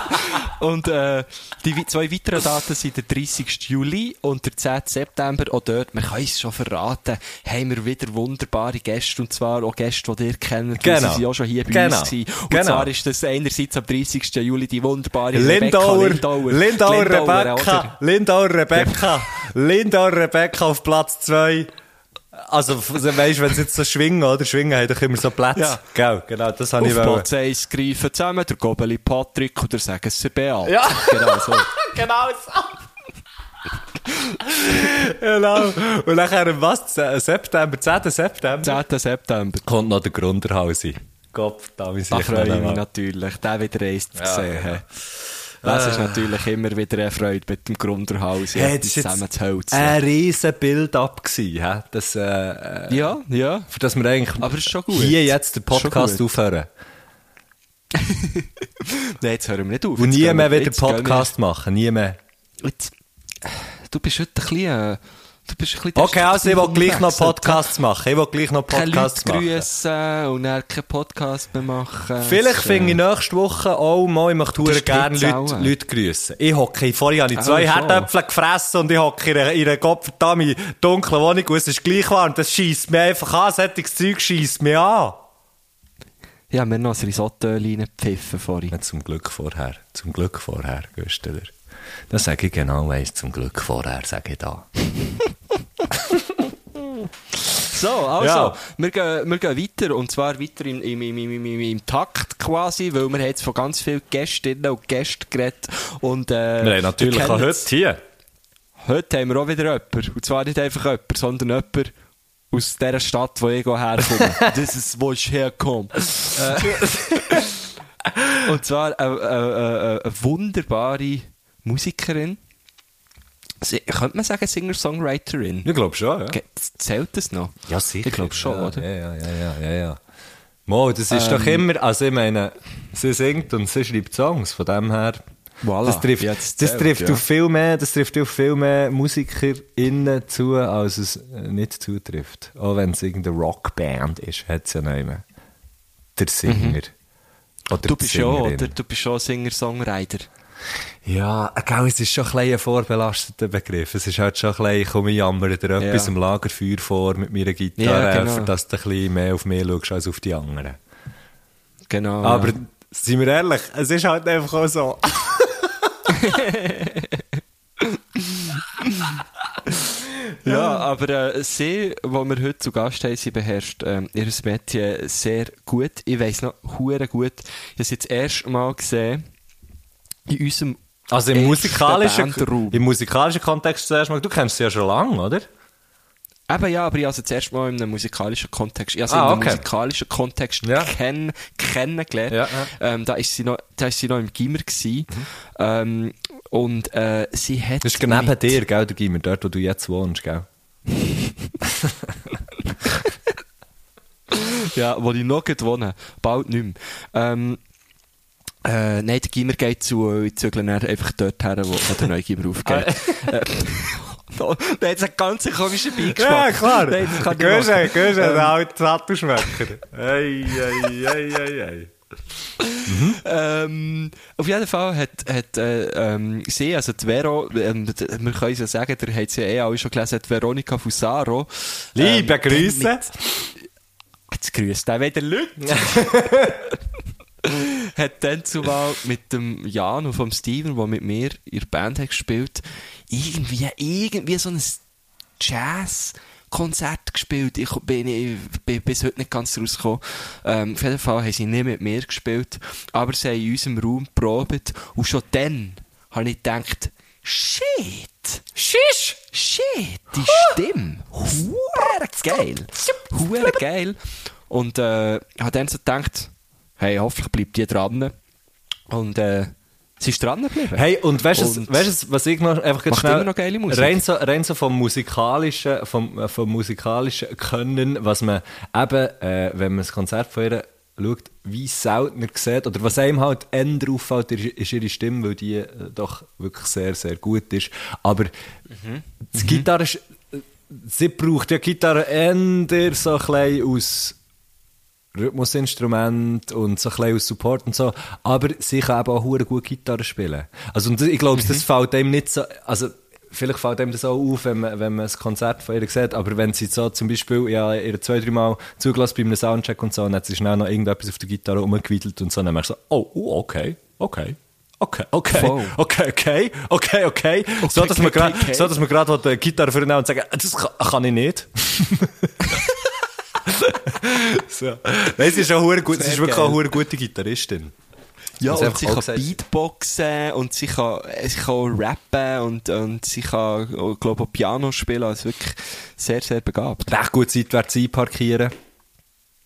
[laughs] und äh, die wei- zwei weiteren Daten sind der 30. Juli und der 10. September. Auch dort, man kann es schon verraten, haben wir wieder wunderbare Gäste. Und zwar auch Gäste, die ihr kennt. Genau. Sie sind auch schon hier bei Genau. uns gewesen. Und Genau. zwar ist das einerseits am 30. Juli die wunderbare Lindauer, Rebecca Lindauer, Lindauer. Rebecca? Lindauer Rebecca, Lindauer Rebecca auf Platz 2. Also, weißt du, wenn sie jetzt so schwingen, oder? Schwingen haben doch immer so Plätze. Ja. Gell, genau, das habe ich Auf wollen. Platz 1 greifen zusammen der Gobeli Patrick und der sagen sie Beat. Ja. Genau so. [laughs] genau so. genau. Und nachher, im was? September, 10. September? 10. September. Kommt noch der Grunderhausi. Gott, da muss Da ich freue ich mich natürlich, den wieder eins zu Ja, sehen. ja. Das ist natürlich immer wieder eine Freude mit dem Grunderhaus, Hey, das ist zusammen jetzt zu hölzen. ein riesen Build-up gewesen, hä? Das, äh, äh, ja, ja. für das wir eigentlich Aber ist schon gut. hier jetzt den Podcast aufhören. [laughs] Nein, jetzt hören wir nicht auf. Und nie mehr wieder Podcast machen, nie mehr. Jetzt, du bist heute ein bisschen... Äh, du bist ein bisschen Okay, also ich will gleich noch. Podcasts machen. Ich will gleich noch Keine Leute Podcasts machen. grüssen und dann keinen Podcast mehr machen. Vielleicht finde ich äh, nächste Woche auch mal, ich möchte ist gerne Leute, auch. Leute grüssen. Ich hocke, vorhin habe ich zwei. Herdöpfel gefressen und ich hocke in einer, in einer gottverdammt dunklen Wohnung und es ist gleich warm. Das scheisst mir einfach an, solches Zeug scheisst mir an. Ja, wir haben noch ein Risotto-Öl reingepfiffen vorhin. Ja, zum Glück vorher. Zum Glück vorher, Güsteler. Das sage ich genau weiss, zum Glück vorher, sage ich da. [laughs] So, also, Ja. wir, gehen, wir gehen weiter. Und zwar weiter im, im, im, im, im, im Takt quasi, weil wir haben jetzt von ganz vielen Gästinnen und Gästen geredet. Und, äh, Wir haben natürlich auch heute hier. Heute haben wir auch wieder jemanden. Und zwar nicht einfach jemanden, sondern jemanden aus der Stadt, wo ich herkomme. [laughs] das ist, wo ich herkomme. äh, [laughs] und zwar eine, eine, eine, eine wunderbare Musikerin. Sie, könnte man sagen Singer-Songwriterin? Ich glaube schon, ja. Zählt das noch? Ja, sicher. Ich glaube schon, ja, oder? Ja, ja, ja, ja, ja. Mo, das ist Ähm. doch immer, also ich meine, sie singt und sie schreibt Songs, von dem her. Voilà. Das trifft, das zählt, trifft ja. auf viel mehr, das trifft auf viel mehr MusikerInnen zu, als es äh, nicht zutrifft. Auch wenn es irgendeine Rockband ist, hat es ja nicht mehr. Der Singer. Oder Du bist schon, oder? Du bist schon Singer-Songwriter. Ja, gell, es ist schon ein, ein vorbelasteter Begriff. Es ist halt schon ein ich komme jammern dir etwas Ja. im Lagerfeuer vor mit meiner Gitarre, Ja, genau. dass du ein bisschen mehr auf mich schaust als auf die anderen. Genau. Aber ja. Seien wir ehrlich, es ist halt einfach auch so. [laughs] Ja, aber äh, sie, die wir heute zu Gast haben, sie beherrscht ähm, ihr Metier sehr gut. Ich weiss noch, hure gut. Ich habe sie das erste Mal gesehen in unserem Also im musikalischen, Bandraum. im musikalischen Kontext zuerst mal, du kennst sie ja schon lange, oder? Eben ja, aber ich habe sie das erste Mal in einem musikalischen Kontext, ich habe sie Ah, in einem okay. musikalischen Kontext Ja. kenn, kennengelernt. Ja, ja. Ähm, da ist sie noch, da ist sie noch im Gimmer gewesen. Ähm, und äh, sie hat Das ist neben mit- dir, gell, der Gimmer, dort, wo du jetzt wohnst, gell? [laughs] Ja, wo ich noch wohne. Bald nicht mehr. Ähm, äh, nein, der Gimmer geht zu, äh, ich zügle einfach dort her, wo, wo der neue Gimmer aufgeht. äh, [laughs] no, da hat einen ganz komischen Beigeschmack. Gehst machen. du, gehst du, der alte Tattoo-Schmecker. Ei, ei, ei, ei, ei. Ähm, auf jeden Fall hat, hat äh, ähm, sie, also die Vero, ähm, wir können es ja sagen, der hat sie ja eh alle schon gelesen, die Veronika Fusaro. Liebe ähm, Grüße. Jetzt grüßt er wieder Leute. [laughs] hat dann zumal mit dem Jan und vom Steven, der mit mir in der Band hat gespielt, irgendwie, irgendwie so ein Jazz-Konzert gespielt. Ich bin, ich bin bis heute nicht ganz rausgekommen. Ähm, auf jeden Fall haben sie nicht mit mir gespielt, aber sie haben in unserem Raum probiert und schon dann habe ich gedacht, shit! Shish! Shit, die Stimme! Hure geil! Hure geil! Und äh, habe dann so gedacht, hey, hoffentlich bleibt die dran. Und äh, sie ist dran geblieben. Hey, und weißt du, was ich noch einfach ganz schnell, noch geile Musik. Rein so, rein so vom musikalischen, vom, äh, vom musikalischen Können, was man eben, äh, wenn man das Konzert von ihr schaut, wie seltener sieht, oder was einem halt eher auffällt, ist, ist ihre Stimme, weil die äh, doch wirklich sehr, sehr gut ist. Aber Mhm. die Gitarre, ist- sie braucht ja Gitarre eher so ein bisschen aus Rhythmusinstrument und so ein bisschen Support und so. Aber sie kann eben auch hure gut Gitarre spielen. Also, und ich glaube, das fällt einem nicht so, also, vielleicht fällt einem das auch auf, wenn man, wenn man das Konzert von ihr sieht, aber wenn sie so zum Beispiel, ja, ihr zwei, drei Mal zugelassen bei einem Soundcheck und so, und dann hat sie schnell noch irgendetwas auf der Gitarre rumgewiedelt und so, dann merkst du so, oh, oh, okay, okay. Okay, okay, Voll. okay, okay, okay, okay. So, dass okay, man gerade, okay. so, dass man gerade die Gitarre vornehmen und sagen, das kann, kann ich nicht. [laughs] [laughs] so. Nein, sie ist auch gut, sie ist wirklich auch eine gute Gitarristin. Ja, und sie auch kann gesagt. Beatboxen und sie kann, sie kann auch rappen und, und sie kann, ich glaube, auch Piano spielen. Also wirklich sehr, sehr begabt. Recht gut seitwärts einparkieren.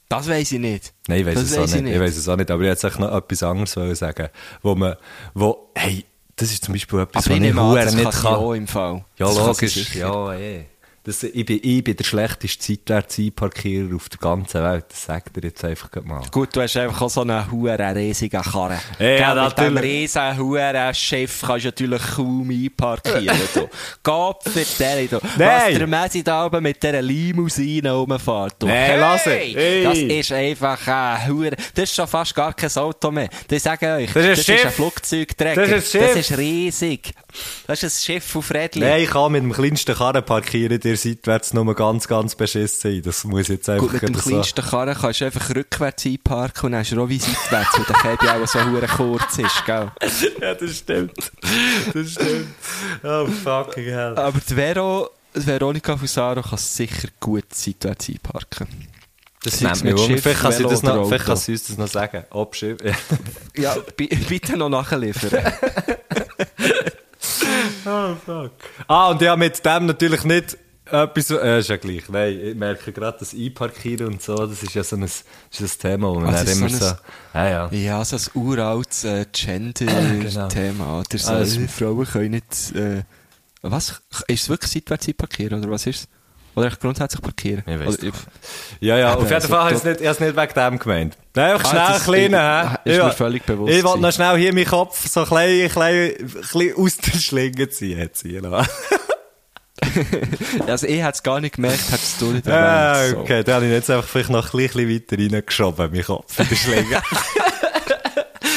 Das weiß ich nicht. Nein, ich weiß es auch weiss nicht. ich Ich, weiß es auch nicht, aber ich hätte noch etwas anderes sagen, wo man, wo, hey, das ist zum Beispiel etwas, ich was ich das nicht kann auch im Fall. Ja, Das logisch. Ja, eh. Das, ich, bin, ich bin der schlechteste seitwärts Einparkierer auf der ganzen Welt. Das sagt er jetzt einfach mal. Gut, du hast einfach auch so einen huren riesigen Karren. Ja, Gell, Mit dem natürlich. riesen huren Schiff kannst du natürlich kaum einparkieren. du. Gott vertell du. Was der Messi da oben mit dieser Limousine rumfährt. Nein, lass es. Hey. Das ist einfach ein huren... Das ist schon fast gar kein Auto mehr. Ich sage euch, Das ist ein das Schiff. ist ein Flugzeugträger. Das ist ein Schiff. Das ist riesig. Das ist ein Schiff auf Rädchen. Nein, ich kann mit dem kleinsten Karren parkieren, der seitwärts nur ganz, ganz beschissen sein. Das muss jetzt einfach Gut, mit dem gerade so- kleinsten Karren kannst du einfach rückwärts einparken und dann hast du auch wie seitwärts, weil der Käbi auch so hure kurz ist, gell? [laughs] Ja, das stimmt. Das stimmt. Oh, fucking hell. Aber die Vero, Veronika Fusaro kann sicher gut seitwärts einparken. Das nimmt mich. Schiff, Vielleicht kann, sie das noch, vielleicht kann sie uns das noch sagen. Ob Schiff. Ja, bi- bitte noch nachliefern. [laughs] ah, und ja, mit dem natürlich nicht etwas, äh, ist ja gleich. Nein, ich merke gerade, das Einparkieren und so, das ist ja so ein, ist ein Thema, wo man Also ist immer so so, ein- ja, ja. ja, so ein uraltes äh, Gender-Thema. [clears throat] Oder so, Ah, äh, Frauen können nicht... Äh, was? Ist es wirklich seitwärts einparkieren, oder was ist es? Oder echt grundsätzlich parkieren? Ich Oder, doch. Ja, ja, auf jeden also Fall habe ich es nicht, ich wegen dem gemeint. Nein, einfach Ah, schnell ein kleiner, ist- hä? ist mir Ja. völlig bewusst Ich wollte noch schnell hier meinen Kopf so klein, klein, klein aus der Schlinge ziehen. Noch. [laughs] also ich hätte es gar nicht gemerkt, hättest du nicht Ah, erwähnt. so. okay, dann habe ich jetzt einfach vielleicht noch ein bisschen weiter reingeschoben, meinen Kopf in der Schlinge. [laughs]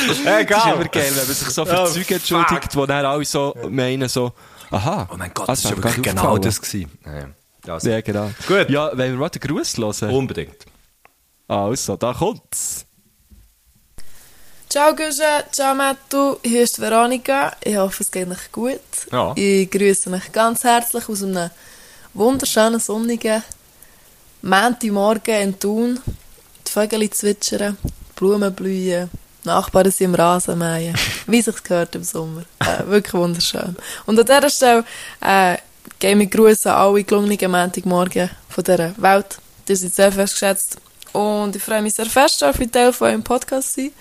Das Egal. ist immer geil, wenn man sich so für Oh, Züge entschuldigt, wo dann alle so meinen, so, aha. Oh mein Gott, also, das war wirklich nicht genau aufgefallen. das gewesen. Ja, ja. Also, Ja, genau. Gut. Ja, wenn wir mal den Gruß hören. Unbedingt. Also, da kommt's. Ciao Guschen, ciao Mattu, hier ist Veronika. Ich hoffe, es geht euch gut. Ja. Ich grüße euch ganz herzlich aus einem wunderschönen, sonnigen Montagmorgen in Thun. Die Vögel zwitschern, die Blumen blühen, Nachbarn sind im Rasen mähen. Wie sich gehört im Sommer. Äh, wirklich wunderschön. Und an dieser Stelle äh, gebe ich Grüße an alle gelungenen Montagmorgen von dieser Welt. Die sind sehr festgeschätzt. Und ich freue mich sehr fest, auf ein Teil von eurem Podcast sein.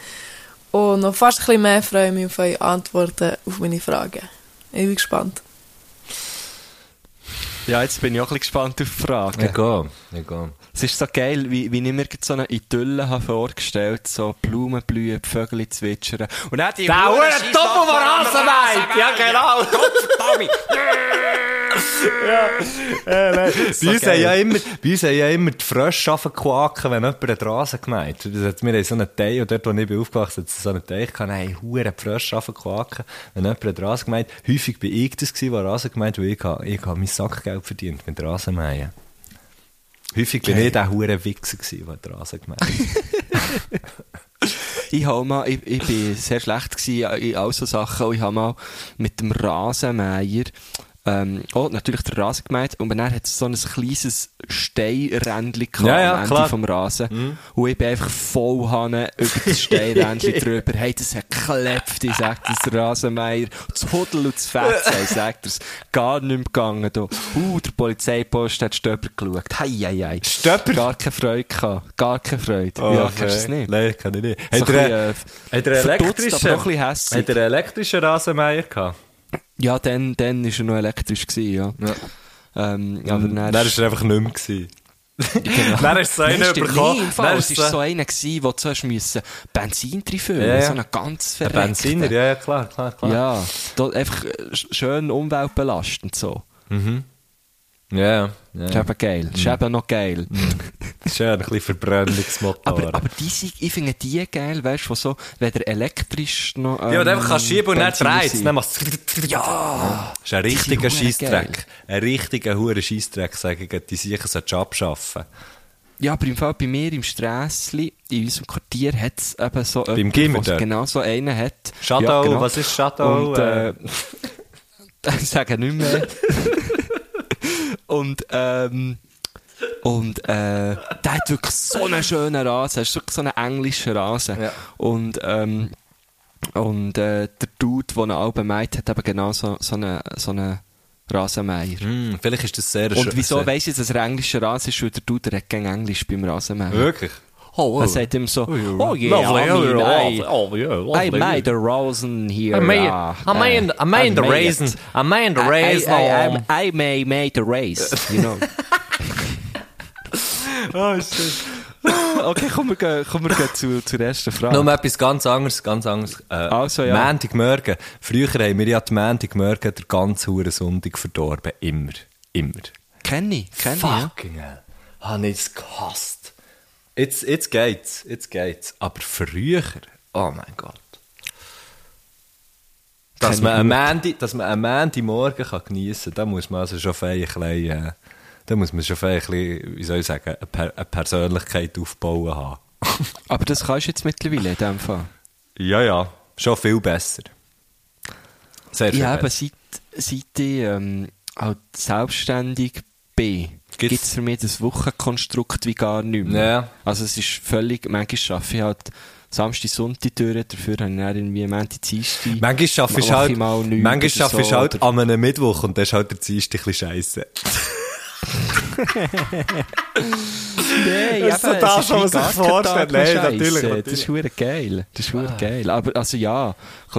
Und noch fast ein bisschen mehr freue ich mich auf eure Antworten auf meine Fragen. Ich bin gespannt. Ja, jetzt bin ich auch ein bisschen gespannt auf die Frage. Egal, egal. Es ist so geil, wie, wie ich mir so eine Idylle habe vorgestellt so Blumen blühen, die Vögel zwitschern. Und dann die Der Huren Huren Scheissdorfer Doppel, der [laughs] [laughs] Bei uns, haben ja immer, bei uns haben ja immer die Frösche quaken, wenn jemand einen Rasen gemeint hat. Wir haben so einen Teich, und dort, wo ich bin aufgewachsen bin, so einen Teich gehabt, haben Huren Frösche quaken, wenn jemand einen Rasen gemeint Häufig bin ich das gewesen, der Rasen gemeint weil ich, habe- ich habe mein Sackgeld verdient mit Rasenmähen. Häufig bin ich der Huren Wichser gewesen, der den Rasen gemeint hat. [laughs] Ich, habe mal, ich, ich bin sehr schlecht gewesen in all so Sachen. Und ich habe mal mit dem Rasenmäher, ähm, oh, natürlich der Rasen gemeint, und dann hat es so ein kleines Steinrändchen Ja, ja, am Ende klar. vom Rasen. Und ich bin einfach voll Hanne über das [laughs] Steinrändchen drüber. Hey, das hat geklebt, ich sag das Rasenmäher. Das Huddel und das Fetzen, ich sag das, gar nicht mehr gegangen. Da. Uh, der Polizeipost hat Stöber geschaut. Hei, hei, hei. Stöber? Gar keine Freude gehabt. Gar keine Freude. ja, kennst du das nicht? Nein, kann ich nicht. So Hat er, er einen elektrischen, elektrischen Rasenmäher gehabt? Ja, dann, dann war er noch elektrisch, gewesen, ja. Ähm, aber dann, Dann war er einfach nicht mehr. Gewesen. [laughs] Dann hast du so Nein, stimmt bekommen. im Fall. Dann Es war so einer, gewesen, wo du zuerst müssen Benzin reinfüllen Ja, ja. So einen ganz Ein verreckten. Benziner, ja, ja, klar, klar, klar. Ja, da, einfach äh, sch- schön umweltbelastend so. Ja, ja. Das ist ja. eben geil. Das ist eben noch geil. Das ist ja ein bisschen Verbrennungsmotor. Aber, aber die, sind- ich finde die geil, weißt du, so, wenn der elektrisch noch. Ähm, ja, und einfach kannst schieben und es. sind. Dann macht's Ja! Das ist ein richtiger sind Scheissdreck. Ein richtiger hure Scheissdreck, sage ich. Die sicher solltest du abschaffen. Ja, aber im Fall bei mir im Strässli, in unserem Quartier, hat es eben so Beim jemanden, genau so einen hat. Shadow, Ja, genau. was ist Shadow? Und, äh, [laughs] ich sage nicht mehr. [laughs] und, ähm, und, äh, der hat wirklich so einen schönen Rasen. Es ist wirklich so einen englischen Rasen. Ja. Und, ähm, und, äh, der Dude, der ihn Alben meint, hat eben genau so, so einen, so einen Rasenmäher. Hm, vielleicht ist das sehr Und wieso weiss ich, dass er englischer Rasen ist? Weil der Dude hat gegen Englisch beim Rasenmäher. Wirklich? Oh, er sagt ihm so, oh yeah, Lovely, I mean, I, oh, yeah, I made a rosen here. I made, uh, I made, I made the made raisin. it. I made the I, raisin. I, I, I may made the race, you know. [laughs] Oh, shit. [laughs] okay, kommen wir, gehen- kommen wir zu, zur ersten Frage. Nur etwas ganz anderes, ganz anderes. Äh, Also, ja. Montagmorgen. Früher haben wir ja die Montagmorgen der ganze hure Sonntag verdorben. Immer. Immer. Kenn ich, kenn ich, ja. Fucking hell. Habe ich es gehasst. Jetzt, jetzt geht's, jetzt geht's. Aber früher, oh mein Gott. Dass man. Montag, dass man Montagmorgen kann geniessen kann, da muss man also schon fein ein bisschen, äh, da muss man schon fein ein bisschen, wie soll ich sagen, eine, per eine Persönlichkeit aufbauen haben. [laughs] Aber das kannst du jetzt mittlerweile in dem Fall. ja, ja, schon viel besser. Sehr viel Ja, besser. seit, seit ich ähm, halt selbstständig bin, gibt es für mich das Wochenkonstrukt wie gar nicht mehr. Ja. Also es ist völlig, manchmal arbeite ich halt Samstag, Sonntag durch, dafür habe ich dann irgendwie Montag, Dienstag. Manchmal schaffe ich halt, ich mal nichts manchmal schaffe ich so, halt an einem Mittwoch und dann ist halt der Dienstag ein bisschen scheisse. Nein, [laughs] Das ist so das, was man wie sich vorstellt. Nein, Scheisse. natürlich, Das natürlich. ist hure geil. Das ist hure geil. Aber, also ja,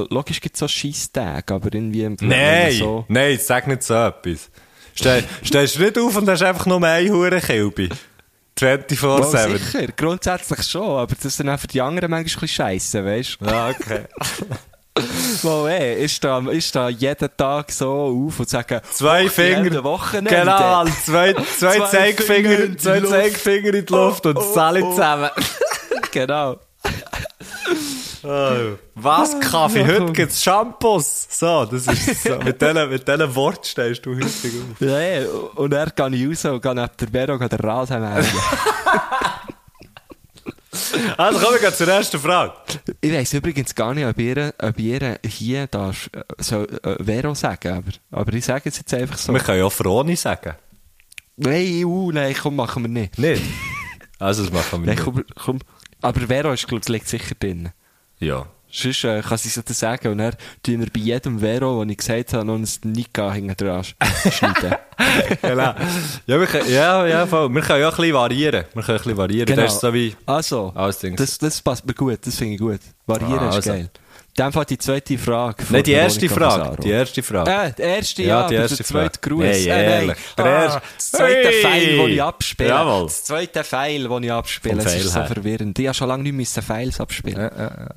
logisch gibt es so Scheisstage, aber irgendwie... Nein, So, nein, sag nicht so etwas. Steh, stehst du nicht auf und hast einfach nur eine hure Kilbe. 24-7. Well, sicher, grundsätzlich schon, aber das ist dann auch für die anderen manchmal ein scheisse, weißt du? Ja, okay. [laughs] Mal, ey, ist da, ist da jeden Tag so auf und sagen, Zwei «Oh, Finger. Wochenende. Genau, [laughs] zwei, zwei, Zwei Zeigefinger, zwei. Zeigefinger in die Luft und Oh, oh, oh. zusammen. [laughs] Genau. Was, Kaffee? Heute gibt's Shampoos. So, das ist so. [laughs] mit diesen, mit Worten stehst du häufig auf. Ey, und er ich raus und gehe neben der Vero den Rasen. [laughs] Also kommen wir zur ersten Frage. Ich weiss übrigens gar nicht, ob ihr, ob ihr hier darf, äh, soll, äh, Vero sagen, aber, aber ich sage es jetzt einfach so. Wir können ja Froni sagen. Nein, uh, nein, komm, machen wir nicht. Nicht? Also, das machen wir Nein, nicht. komm, komm. Aber Vero ist, glaub liegt sicher drin. Ja. Sonst äh, kann sie es dir sagen und dann tun wir bei jedem Vero, den ich gesagt habe, noch ein Nika hinten dran sch- [laughs] schneiden. genau. Ja, wir können, ja, ja, voll. Wir können ja ein bisschen variieren. Wir können ein bisschen variieren. Das ist so wie... Also, das, das passt mir gut, das finde ich gut. Variieren Ah, ist also. geil. Dann fällt die zweite Frage. Nein, die erste Frage. Fasaro. Die erste Frage. Äh, die erste, Ja, ja, die erste der zweite Frage. Gruß. Nein, Äh, ehrlich. Der Ah, erste- Das zweite Hey! Pfeil, den ich abspiele. Jawohl. Das zweite Pfeil, den ich abspiele. Vom Das Pfeil ist so her. verwirrend. Ich habe schon lange nicht Pfeils abspielen. Ja, ja.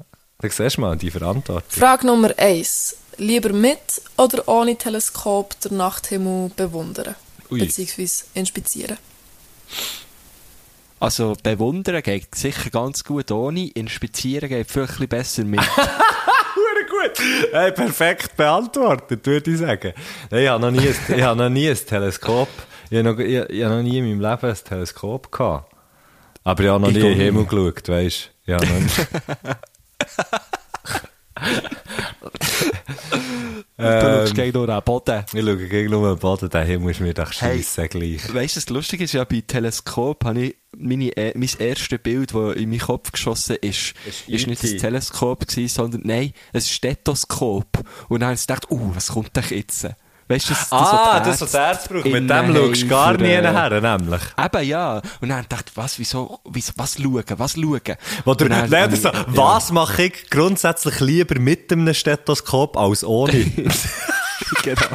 Da siehst du mal die Verantwortung. Frage Nummer 1. Lieber mit oder ohne Teleskop den Nachthimmel bewundern? Ui. Beziehungsweise inspizieren. Also, bewundern geht sicher ganz gut ohne. Inspizieren geht bisschen besser mit. [laughs] Hure gut. Hey, perfekt beantwortet, würde ich sagen. Hey, ich habe noch nie ein, ich habe noch nie ein Teleskop. Ich habe, noch, ich, ich habe noch nie in meinem Leben ein Teleskop gehabt. Aber ich habe noch Ich nie in den Himmel geschaut, weißt du? [laughs] Du ähm, schaust gegen nur den Boden. ich schaue gegen nur den Boden, der Himmel ist mir doch scheisse gleich. Weißt du, das Lustige ist ja, bei Teleskop habe ich meine, äh, mein erstes Bild, das in meinen Kopf geschossen ist, Ist ist nicht E.T.. ein Teleskop gewesen, sondern, nein, ein Stethoskop. Und dann habe ich gedacht, uh, was kommt denn jetzt? Weißt du, das, Ah, was die das, was das Herz braucht. Mit innen dem schaust du gar nie äh, her, nämlich. Eben, ja. Und dann dachte ich, was, wieso, wieso was schauen, was schauen? Oder, Und dann- das so, ja. was mache ich grundsätzlich lieber mit einem Stethoskop als ohne? [laughs] [laughs] genau.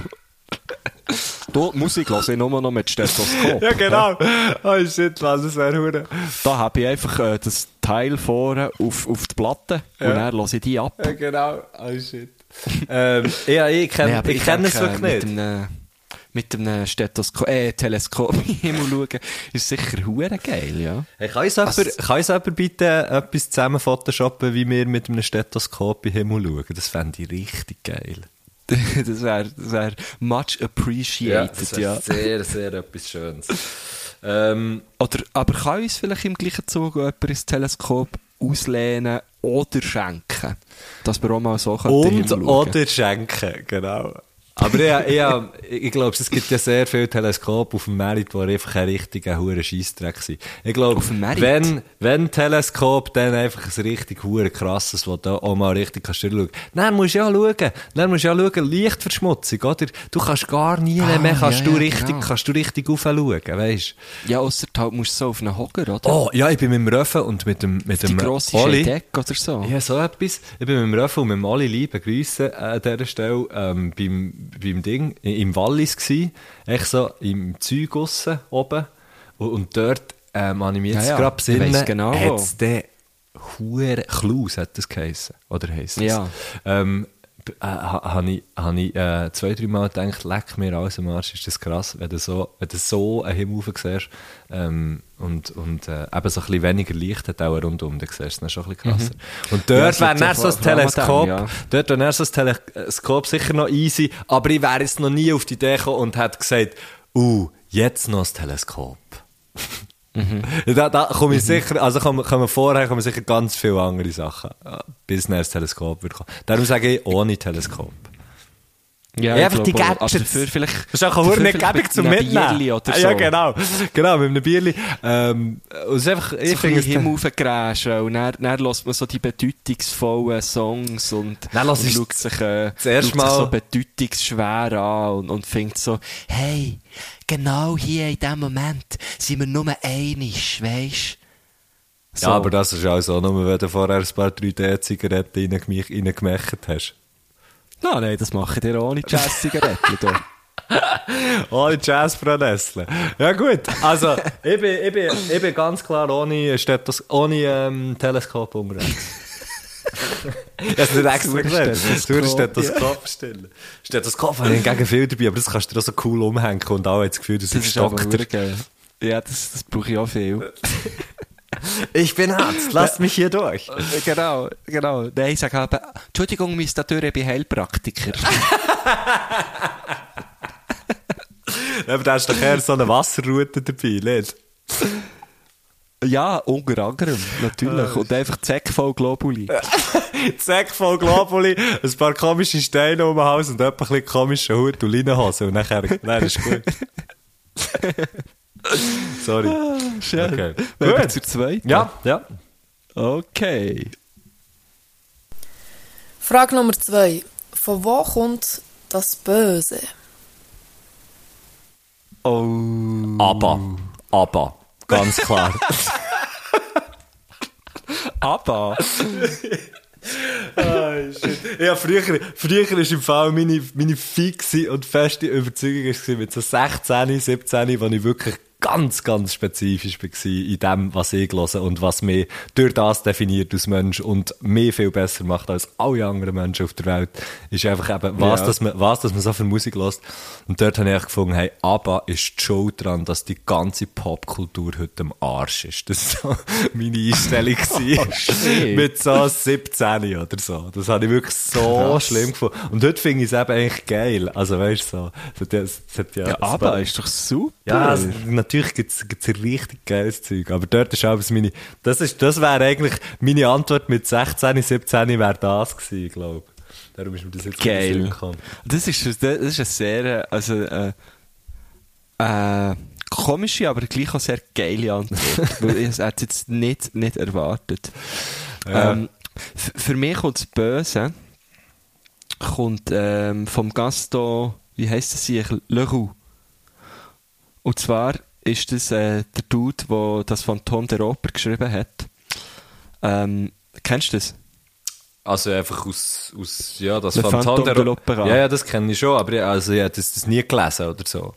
Du, Musik höre ich nur noch mit Stethoskop. ja, genau. Oh shit, was, das wäre hure. Da habe ich einfach äh, das Teil vorne auf, auf die Platte und dann höre ich die ab. Ja, genau. Oh shit. [laughs] ähm, ja, ich kenne Nee, aber ich kenn es denke, wirklich nicht. Mit einem, mit einem Stethoskop, äh, Teleskop [laughs] den Himmel schauen, ist sicher hure geil, ja. Hey, kann uns jemand, kann uns jemand bitte etwas zusammen photoshoppen, wie wir mit einem Stethoskop in den Himmel schauen? Das fände ich richtig geil. [laughs] das wäre das wär much appreciated, ja. sehr, sehr etwas Schönes. ähm, Oder, aber kann uns vielleicht im gleichen Zug jemand ein Teleskop auslehnen oder schenken? Dass wir auch mal so und oder schenken, genau. Aber ich, ich, ich glaube, es gibt ja sehr viele Teleskope auf dem Merit, die einfach ein richtiger hure Scheissdreck sind. Ich glaube, wenn, wenn Teleskop, dann einfach ein richtig hure krasses, wo du auch mal richtig kannst schauen. Dann musst du ja schauen, dann musst du ja schauen, Lichtverschmutzung, oder? Du kannst gar nie Ah, mehr, kannst ja, du ja, richtig, genau. kannst du richtig raufschauen, weißt Ja, ausser halt musst du so auf einen Hocker, oder? Oh, ja, ich bin mit dem Röffen und mit dem, mit Die dem Oli. Deck oder so. Ja, so etwas. Ich bin mit dem Röffel und mit dem Oli lieben Grüße an dieser Stelle ähm, beim, beim Ding, im Wallis gsi, echt so im Zeug aussen, oben. Und, und dort, ähm, habe ich mich jetzt Ja, gerade besinnen, genau, wo. hat's den Hure Klaus hat das geheissen. Oder heisst es? Ja. Ähm, äh, ha- habe ich, hab ich äh, zwei, drei Mal gedacht, leck mir alles am Arsch, ist das krass, wenn du so, wenn du so einen Himmel siehst ähm, und, und äh, eben so ein bisschen weniger Licht hat auch rundum, dann siehst du es schon ein bisschen krasser. Und Mhm. Ja, dort es wäre dann so ein Teleskop, ja. dort wäre so ein Teleskop sicher noch easy, aber ich wäre jetzt noch nie auf die Idee gekommen und hätte gesagt, uh, jetzt noch ein Teleskop. [laughs] Mhm. Da, da komme ich sicher, also kommen, kommen vorher kommen sicher ganz viele andere Sachen, äh, bis dann Teleskop wird kommen. Darum sage ich, ohne Teleskop. Ja, Ja, einfach die auch. Gadgets. Aber dafür vielleicht... Das ist auch eine gäbig mit zum Mitnehmen. Oder so. Ja, genau. Genau, mit einem Bierli. Ähm, und es ist einfach, ich so finde es... Himmel und dann, dann hört man so die bedeutungsvollen Songs und, Dann und schaut sich, äh, schaut sich so Mal- bedeutungsschwer an und, und findet so, hey, genau hier in diesem Moment sind wir nur einig, weisst Ja, aber das ist auch so, nur wenn du vorher ein paar 3D-Zigaretten reingemacht reingemacht hast. Nein, nein, das mache ich dir ohne Jazz-Zigaretten. du. [laughs] Ohne Jazz-Bronessle. Ja gut, also ich bin, ich, bin, ich bin ganz klar ohne, Stethoz ohne ähm, Teleskop unterwegs. [laughs] Das ist nicht extra gesagt. Du würdest Stethoskop stellen. Stethoskop habe ich hingegen viel dabei, aber das kannst du dir auch so cool umhängen und haben das Gefühl, das Das ist Doktor. Ja, das, das brauche ich auch viel. [laughs] Ich bin Arzt, lasst mich hier durch. genau, genau. Nein, ich sage aber, Entschuldigung, Miss Dateur, ich bin Heilpraktiker. [laughs] Aber da hast du doch eher so eine Wasserroute dabei, nicht? Ja, unter anderem, natürlich. Und einfach Zeck voll Globuli. [laughs] Sack voll Globuli, ein paar komische Steine um den Hals und etwa ein bisschen komische Hut und Leinenhose. Und nachher, nein, das ist gut. [laughs] [laughs] Sorry. Schön. Okay. Wenn wir Gut. zur zweiten. Ja, ja. Okay. Frage Nummer zwei. Von wo kommt das Böse? Oh. Aber, aber, ganz klar. [laughs] Aber. Ja, früher, früher ist im Fall meine, meine fixe und feste Überzeugung mit so 16, 17, wo ich wirklich ganz, ganz spezifisch war in dem, was ich höre und was mich durch das definiert als Mensch und mich viel besser macht als alle anderen Menschen auf der Welt, ist einfach eben, was, Ja. dass man, was, dass man so viel Musik hört. Und dort habe ich gefunden, hey, ABBA ist die Schuld daran, dass die ganze Popkultur heute am Arsch ist. Das war so [laughs] meine Einstellung. [laughs] gewesen. mit so 17 oder so. Das habe ich wirklich so Krass. schlimm gefunden. Und heute finde ich es eben eigentlich geil. Also weißt du, so, das, das, das ja, Ja, war- ist doch super. ja, natürlich gibt es richtig geiles Zeug, aber dort ist auch meine, das ist, das wäre eigentlich, meine Antwort mit 16, 17 wäre das gewesen, glaube ich. Darum ist mir das jetzt Geil. gekommen. Das ist, das ist eine sehr, also, äh, äh, komische, aber gleich auch sehr geile Antwort. [laughs] weil ich es hätte jetzt nicht, nicht erwartet. Ja. Ähm, für mich kommt das Böse, kommt, ähm, vom Gaston, wie heisst das hier? Leroux. Und zwar ist das, äh, der Dude, der das Phantom der Oper geschrieben hat. Ähm, kennst du das? Also einfach aus, aus ja, das Le Phantom Phantom der de l'Opéra. Ja, ja, das kenne ich schon, aber ich, also habe das, das nie gelesen oder so.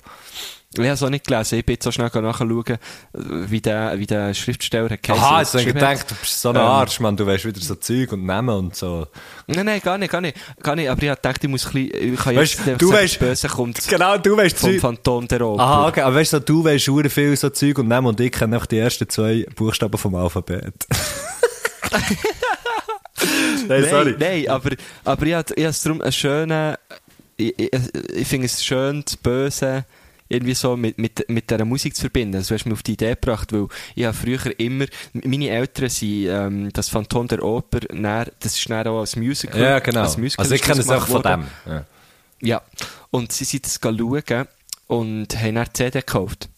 Ich habe es auch nicht gelesen. Ich bin jetzt so schnell nachschauen, wie der, wie der Schriftsteller hat geheißen, Aha, jetzt habe ich gedacht, du bist so ein Ähm, Arsch, Mann, du weißt wieder so Zeug und Namen und so. Nein, nein, gar nicht, gar nicht. Gar nicht aber ich habe gedacht, ich muss ein bisschen, ich kann Weißt, jetzt einfach du weißt- Böse kommt Genau, du weißt vom Zeug. Phantom der Oper. Aha, okay, aber weißt du, du weißt schon viel so Zeug und Namen und ich kenne einfach die ersten zwei Buchstaben vom Alphabet. [laughs] Nein, sorry. Nein, aber, aber ich habe ich habe es darum einen schönen, ich, ich, ich finde es schön, das Böse irgendwie so mit, mit, mit dieser Musik zu verbinden. Also, du hast mich auf die Idee gebracht, weil ich habe früher immer, meine Eltern sind, ähm, das Phantom der Oper, dann, das ist dann auch als Musical. Ja, genau. Als Musical Also ich kenne das es auch von dem. Ja. Ja, und sie sind das schauen und haben dann die CD gekauft.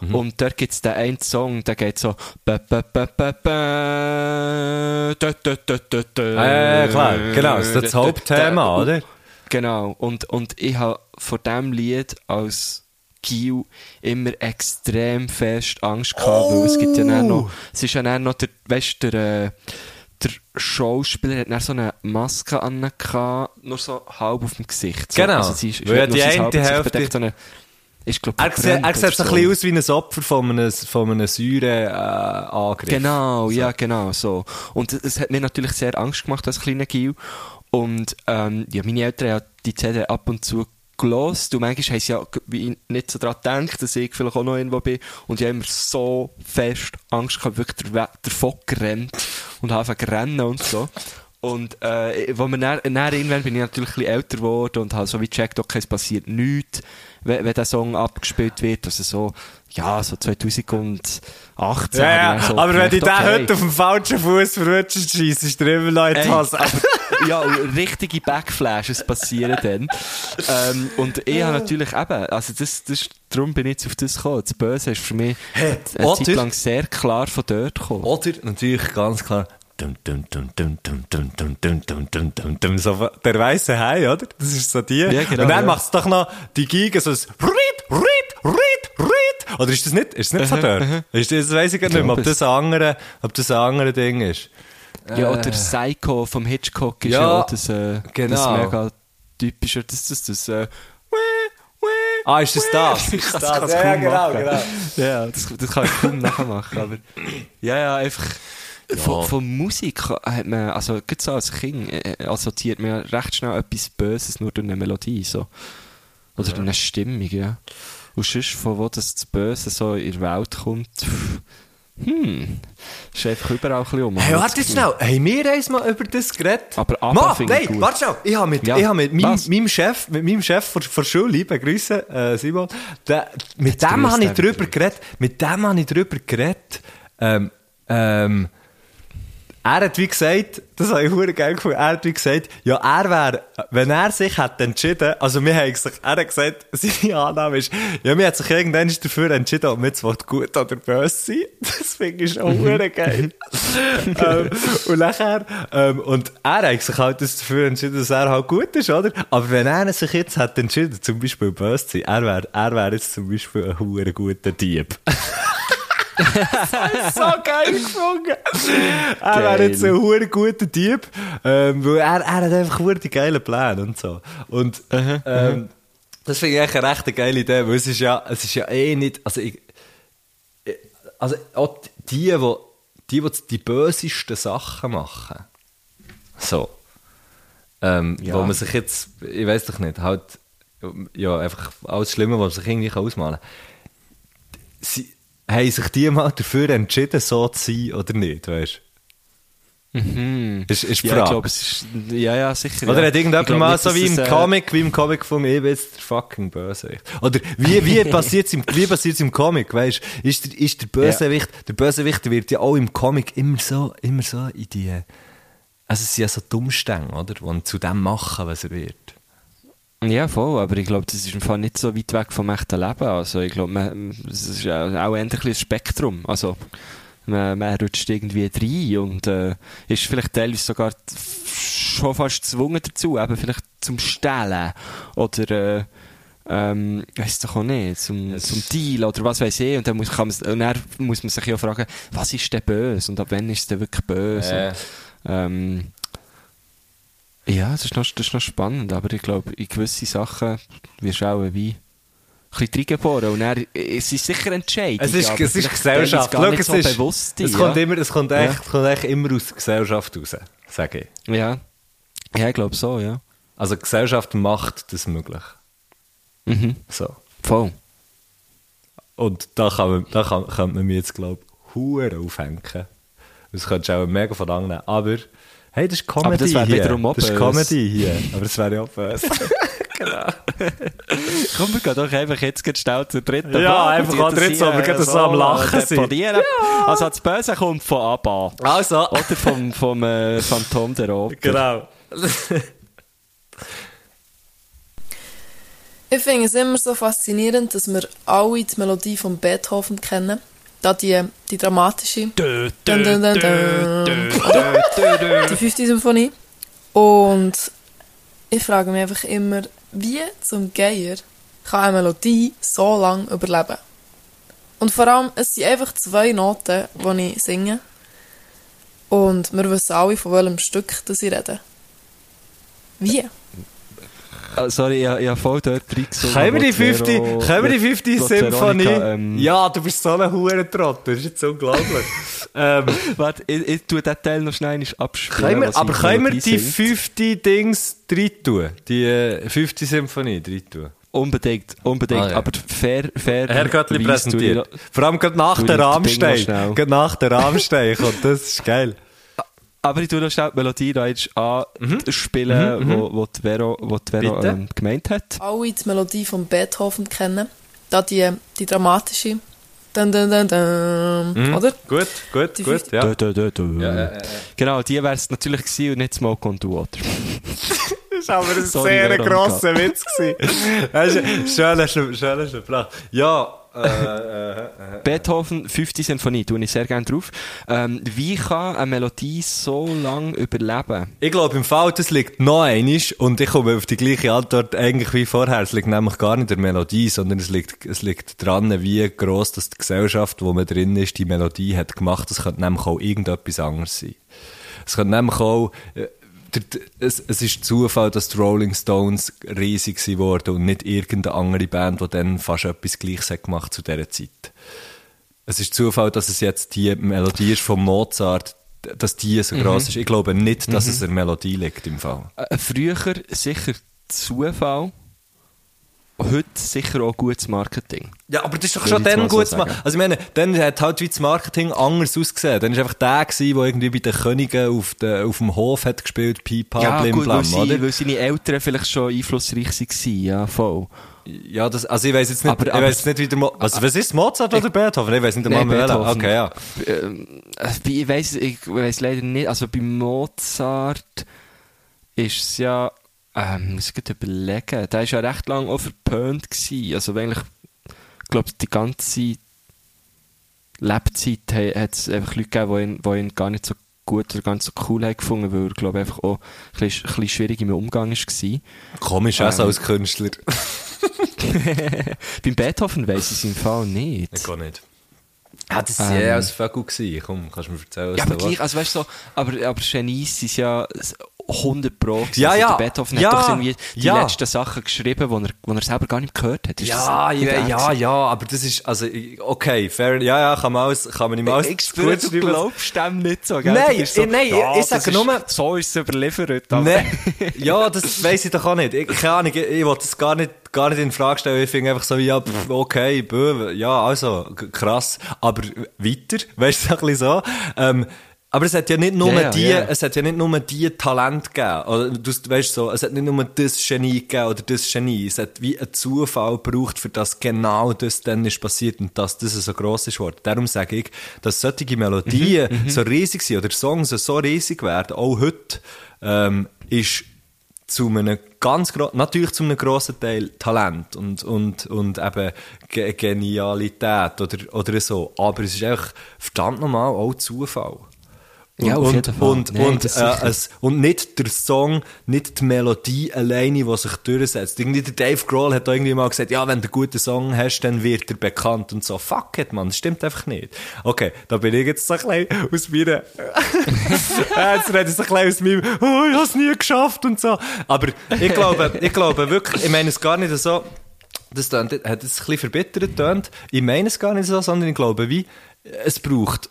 Mhm. Und dort gibt es den einen Song, der geht so. ba, ba, ba, ba, ba, da, da, da, da, da. Ja, ja, klar. Genau, das ist das Hauptthema, oder? Genau. Und, und ich habe vor diesem Lied als Kiel immer extrem fest Angst gehabt, weil es gibt ja noch, es ist ja dann noch der, weißt der, äh, der Schauspieler hat dann so eine Maske an, nur so halb auf dem Gesicht. So. Genau. Also sie ist, Weil die eine Hälfte- so eine, ist, glaub, Er sieht, er sieht so ein bisschen aus wie ein Opfer von einem, von einem Säureangriff. Genau, ja, genau, so. Und es- es hat mir natürlich sehr Angst gemacht als kleiner Gil. Und, ähm, ja, meine Eltern haben die CD ab und zu gelost. Du manchmal haben sie ja nicht so daran gedacht, dass ich vielleicht auch noch irgendwo bin. Und ich habe immer so fest Angst gehabt, wirklich davon gerannt und habe einfach rennen und so. Und, äh, wo man dann, dann irgendwann bin ich natürlich ein bisschen älter geworden und habe so wie gecheckt, okay, es passiert nichts, wenn, wenn der Song abgespielt wird. Also so, ja, so 2018. Ja, ja, so aber wenn du den okay. heute auf dem falschen Fuß verwünschst, schießt, ist dir immer noch in die Hose. ja, richtige Backflashes passieren dann. Ähm, und ich habe natürlich eben, also das, das, darum bin ich jetzt auf das gekommen. Das Böse ist für mich eine oder? Zeit lang sehr klar von dort gekommen. Oder natürlich ganz klar. Dum, dum, dum, dum, so der weiße Hai, oder? Das ist so die. Ja, genau, Und dann ja. es doch noch die Giga so ein Ried, Ried, Ried, Ried. Oder ist das nicht, ist das nicht von dort? Ist das, weiss ich gar nicht mehr, ob das ein andere, ob das ein andere Ding ist. Ja, oder Psycho vom Hitchcock ist Ja, ja, das, äh, genau. das mega typische, das, das, das, äh, Ah, ist das das? Kann das? es Ja, genau, genau. Ja, das, das kann ich kaum nachmachen, aber ja, ja, einfach von, von Musik hat man, also gerade so als Kind äh, assoziiert man ja recht schnell etwas Böses nur durch eine Melodie, so. Oder durch eine Stimmung, ja. Und sonst, von wo das, das Böse so in der Welt kommt, pff, hm, ist einfach überall ein bisschen um. Hey, warte jetzt schnell. Haben wir eins mal über das geredet? Aber Ma, nein, gut. warte schnell. Ich habe mit, Ja. ich habe mit meinem, Chef, mit meinem Chef von, von der Schule, liebe Grüße, äh, Simon, der, mit Jetzt dem habe ich er drüber geredet, mit dem habe ich drüber geredet, ähm, ähm, er hat wie gesagt, das habe ich verdammt geil gefunden, er hat wie gesagt, ja, er wäre, wenn er sich hätte entschieden, also wir haben sich, er hat gesagt, [laughs] seine Annahme ist, ja, wir hat sich irgendwann dafür entschieden, ob wir jetzt gut oder böse sind. [laughs] Das finde ich schon verdammt geil. [laughs] ähm, und nachher, ähm, und er hat sich halt dafür entschieden, dass er halt gut ist, oder? Aber wenn er sich jetzt hätte entschieden, zum Beispiel böse zu sein, er wäre, er wäre jetzt zum Beispiel ein verdammt guter Dieb. So geil gefunden. Er wäre jetzt ein hure guter Typ, ähm, weil er, er hat einfach die geilen Pläne und so. Und ähm, das finde ich eigentlich eine recht geile Idee, weil es ist ja, es ist ja eh nicht, also ich, ich- also auch die, die, die, die die bösesten Sachen machen, so, ähm, wo man sich jetzt, ich weiß doch nicht, halt, ja, einfach alles Schlimme, was man sich irgendwie ausmalen kann. Sie, haben sich die mal dafür entschieden, so zu sein oder nicht, weißt du? Mhm. Ist, ist die Ja, Frage. ich glaube, es ist, ja, ja, sicher. oder ja. hat irgendjemand Ich mal nicht, so wie im äh, Comic, wie im Comic von mir, jetzt der fucking Bösewicht. Oder wie, wie [laughs] passiert es im, wie passiert's im Comic, weißt du? Ist der, ist der Bösewicht, der Bösewicht wird ja auch im Comic immer so, immer so in die, also es sind ja so Dummstänge, oder? Die zu dem machen, was er wird. Ja, voll, aber ich glaube, das ist im Fall nicht so weit weg vom echten Leben. Also ich glaube, es ist auch eher ein Spektrum. Also man, man rutscht irgendwie rein und äh, ist vielleicht teilweise sogar schon fast gezwungen dazu, eben vielleicht zum Stehlen oder äh, ähm, weiss doch auch nicht, zum, zum Deal oder was weiß ich. Und dann, muss, kann man, und dann muss man sich ja fragen, was ist denn böse und ab wann ist es denn wirklich böse? Äh. Und, ähm, ja, das ist, noch, das ist noch spannend, aber ich glaube, in gewisse Sachen wirst du auch wie ein bisschen reingeboren und dann, es ist sicher Entscheidung. Es ist, es ist Gesellschaft. nicht es, so ist, bewusst. es, ja. kommt immer, es kommt echt, Ja. kommt echt immer aus der Gesellschaft raus, sage ich. Ja. ja, ich glaube so, ja. Also Gesellschaft macht das möglich. Mhm. So. Voll. Und da kann man, da kann, könnte man mich jetzt, glaube ich, hure aufhängen. Das könntest du auch mega von annehmen. Aber, hey, das ist Comedy Aber das wäre hier. wiederum auch Das ist. Comedy hier. Aber das wäre ja auch [laughs] böse. Komm, wir gehen doch einfach jetzt ganz schnell zur dritten Ja, Frage. einfach an das dritt, so, hier, wir gehen so am Lachen sind. deponieren. Also das Böse kommt von Abba. also, Oder vom, vom äh, Phantom der Oper. genau. Ich finde es immer so faszinierend, dass wir alle die Melodie von Beethoven kennen. Da die, die dramatische. Die fünfte Symphonie. Und ich frage mich einfach immer, wie zum Geier kann eine Melodie so lange überleben? Und vor allem, es sind einfach zwei Noten, die ich singe. Und wir wissen alle, von welchem Stück das ich rede. Wie? Ah, sorry, ich, ich habe voll dort reingesungen. Können wir die fünfte, können wir die fünfte Symphonie? Ähm, ja, du bist so ein Hurentrott. Das ist jetzt unglaublich. [laughs] ähm, Warte, ich, ich tue den Teil noch schnell abspielen. können wir, aber können wir die fünfte Dings drin tun? Die äh, fünfte Symphonie drin tun? Unbedingt, unbedingt. Ah, ja. Aber fair, fair. Herr Göttli präsentiert. Vor allem gerade nach der schnell. Gerade nach der Rahmstein kommt. Das ist geil. Aber ich tue noch schnell die Melodie da jetzt anspielen, wo, wo die Vero, wo die Vero ähm, gemeint hat. alle die Melodie von Beethoven kennen. Da die, die dramatische. Dun, dun, dun, dun. Oder? Gut, gut, Die gut. Ja. Du, du, du, du. Genau, die wäre es natürlich gewesen und nicht Smoke on the Water. [laughs] Das war aber ein Sorry, sehr grosser Witz. gewesen. Schön, schön, schön, schön flach. Ja, äh, äh, äh. Beethoven, 5. Sinfonie, tue ich sehr gerne drauf. Ähm, wie kann eine Melodie so lange überleben? Ich glaube, im Fall, das liegt noch einisch und ich komme auf die gleiche Antwort eigentlich wie vorher. Es liegt nämlich gar nicht der Melodie, sondern es liegt, es liegt dran, wie gross das die Gesellschaft, wo man drin ist, die Melodie hat gemacht. Es könnte nämlich auch irgendetwas anderes sein. Es könnte nämlich auch, es, es ist Zufall, dass die Rolling Stones riesig wurden und nicht irgendeine andere Band, die dann fast etwas Gleiches hat gemacht zu dieser Zeit. Es ist Zufall, dass es jetzt die Melodie ist von Mozart, dass die so gross ist. Ich glaube nicht, dass es eine Melodie liegt im Fall. Äh, früher sicher Zufall. Heute sicher auch gutes Marketing. Ja, aber das ist doch schon dann mal so gut zu machen. sagen. Also ich meine, dann hat halt wie das Marketing anders ausgesehen. Dann war einfach der, gewesen, der irgendwie bei den Königen auf, de, auf dem Hof hat gespielt, Pipa, ja, Blim gut, weil, Blam, sie, oder? weil seine Eltern vielleicht schon einflussreich waren, ja, voll. Ja, das, also ich weiß jetzt nicht, Aber- ich jetzt nicht, wie der Mo was, was ist Mozart oder Beethoven? Ich weiß nicht einmal mehr. Beethoven. Okay, ja. Ähm, äh, ich weiß ich leider nicht, also bei Mozart ist es ja, ähm, muss ich gerade überlegen, der war ja recht lange auch verpönt gewesen. Also eigentlich, ich glaube, die ganze Lebzeit hat es einfach Leute gegeben, die ihn, die ihn gar nicht so gut oder ganz so cool haben gefunden, weil er, glaube ich, einfach auch ein bisschen, ein bisschen schwierig im Umgang war. Komisch, auch so Ähm. als Künstler. [laughs] Beim Beethoven weiss ich es im Fall nicht. Ich gar nicht. Ja, das war Ähm. ja als Vögel gewesen. Komm, kannst du mir erzählen, was Ja, da aber war? gleich, also weißt du so, aber, aber Genies sind ja 100 Pro. Ja, also ja. Beethoven Ja, hat doch irgendwie die ja. letzten Sachen geschrieben, die er, die er selber gar nicht gehört hat. Ist Ja, ja, ja, ja, aber das ist, also, ich- okay, fair, ja, ja, kann man alles, kann man ihm alles Ich spüre, du glaubst dem nicht so, gell? Nein, so, ich- nein, ja, ich- ich sage nur- So ist es überliefert. Nein, ja, das weiss ich doch auch nicht. Ich, keine Ahnung, ich, ich will das gar nicht, gar nicht in Frage stellen. Ich finde einfach so ja, pff, okay, bö, ja, also, krass. Aber weiter, [laughs] weißt du, so ein bisschen so. Ähm, aber es hat ja nicht nur ja, die, ja. es hat ja nicht nur die Talent gegeben. Oder, du weißt so, es hat nicht nur das Genie gegeben oder das Genie. Es hat wie einen Zufall gebraucht, für das genau das dann ist passiert und dass das so gross ist worden. Darum sage ich, dass solche Melodien Mhm, so riesig sind oder Songs so riesig werden, auch heute, ähm, ist zu einem ganz natürlich zu einem grossen Teil Talent und, und, und eben Ge Genialität oder, oder so. Aber es ist einfach verdammt normal auch Zufall. Und, Ja, auf und, jeden Fall. Und, Nein, und, äh, es, und nicht der Song, nicht die Melodie alleine, die sich durchsetzt. Irgendwie der Dave Grohl hat da irgendwie mal gesagt, ja, wenn du einen guten Song hast, dann wird er bekannt und so. Fuck it, man, das stimmt einfach nicht. Okay, da bin ich jetzt so ein bisschen aus meiner, [laughs] jetzt rede ich so ein bisschen aus meinem, oh, ich hab's nie geschafft und so. Aber ich glaube, ich glaube wirklich, ich meine es gar nicht so, das tönt, hat es ein bisschen verbittert tönt. Ich meine es gar nicht so, sondern ich glaube, wie, es braucht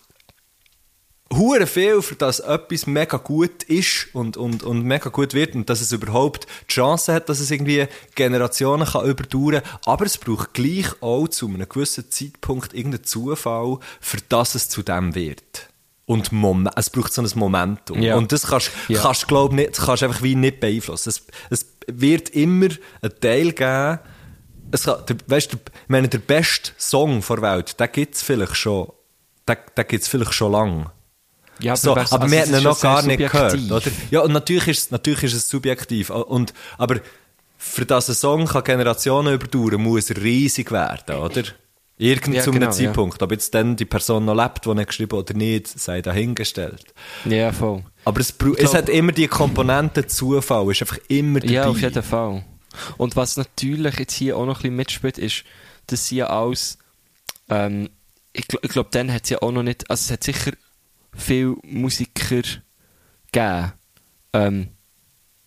hure viel, für dass etwas mega gut ist und, und, und mega gut wird und dass es überhaupt die Chance hat, dass es irgendwie Generationen kann überdauern Aber es braucht gleich auch zu einem gewissen Zeitpunkt irgendeinen Zufall, für dass es zu dem wird. Und Mom es braucht so ein Momentum. Ja. Und das kannst du, Ja. kannst, glaub, nicht, das kannst einfach wie nicht beeinflussen. Es, es wird immer einen Teil geben, es kann, der, weißt du, ich meine, der beste Song der Welt, den gibt es vielleicht schon, den, den gibt's vielleicht schon lange. Ja, So, was- aber also wir haben ihn noch gar sehr nicht gehört, subjektiv. oder? Ja, und natürlich ist, es- natürlich ist es subjektiv. Und, aber für das ein Song kann Generationen überdauern, muss er riesig werden, oder? Irgend Ja, zu einem genau, ja. Zeitpunkt. Ob jetzt dann die Person noch lebt, die er geschrieben hat oder nicht, sei dahingestellt. Ja, voll. Aber es, brau- es glaub- hat immer die Komponente Zufall, ist einfach immer dabei. Ja, auf jeden Fall. Und was natürlich jetzt hier auch noch ein bisschen mitspielt, ist, dass sie ja alles, ähm, ich, gl- ich glaube, dann hat es ja auch noch nicht, also es hat sicher viele Musiker gegeben. Ähm,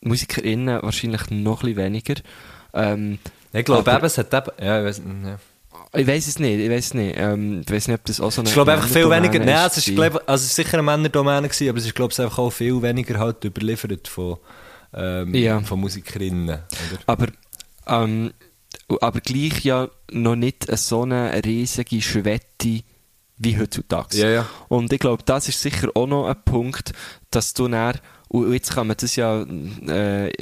MusikerInnen wahrscheinlich noch ein bisschen weniger. Ähm, Ich glaube eben, es hat eben, ja, ich weiss, ja. Ich weiß es nicht, ich weiß es nicht. Ähm, ich weiß nicht, ob das auch so eine Ich glaube einfach viel weniger, nein, es ist, glaub, also es ist sicher eine Männerdomäne gewesen, aber es ist, glaube ich, einfach auch viel weniger halt überliefert von, ähm, Ja. von Musikerinnen, oder? Aber, ähm, aber gleich ja noch nicht so eine riesige Schwette wie heutzutage. Ja, ja. Und ich glaube, das ist sicher auch noch ein Punkt, dass du dann, und jetzt kann man das ja, äh,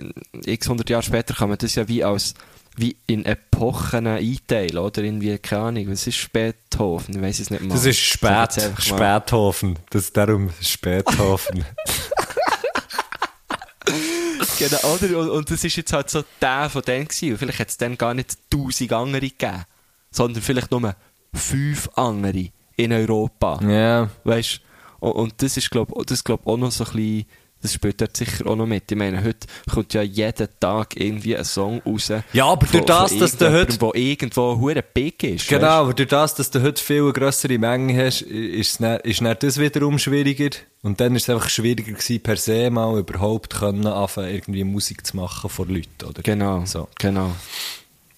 x hundert Jahre später kann man das ja wie als, wie in Epochen einteilen, oder? Irgendwie, keine Ahnung, was ist Beethoven? Ich weiß es nicht mal. Das ist Spät, mal. Späthofen. Das ist darum Späthofen. [laughs] Genau, oder? Und, und das ist jetzt halt so der von denen gewesen. Und vielleicht hat es dann gar nicht tausend andere gegeben, sondern vielleicht nur fünf andere in Europa. ja. Weißt und, und das ist, glaube das glaub auch noch so ein bisschen, das spielt dort sicher auch noch mit. Ich meine, heute kommt ja jeden Tag irgendwie ein Song raus. Ja, aber durch das, dass du heute- Wo irgendwo hure big ist. Genau, weisst? aber durch das, dass du heute viel eine grössere Menge hast, ist, dann, ist dann das wiederum schwieriger. Und dann ist es einfach schwieriger gewesen, per se mal überhaupt können, anfangen, irgendwie Musik zu machen vor Leuten, oder? Genau, So. genau.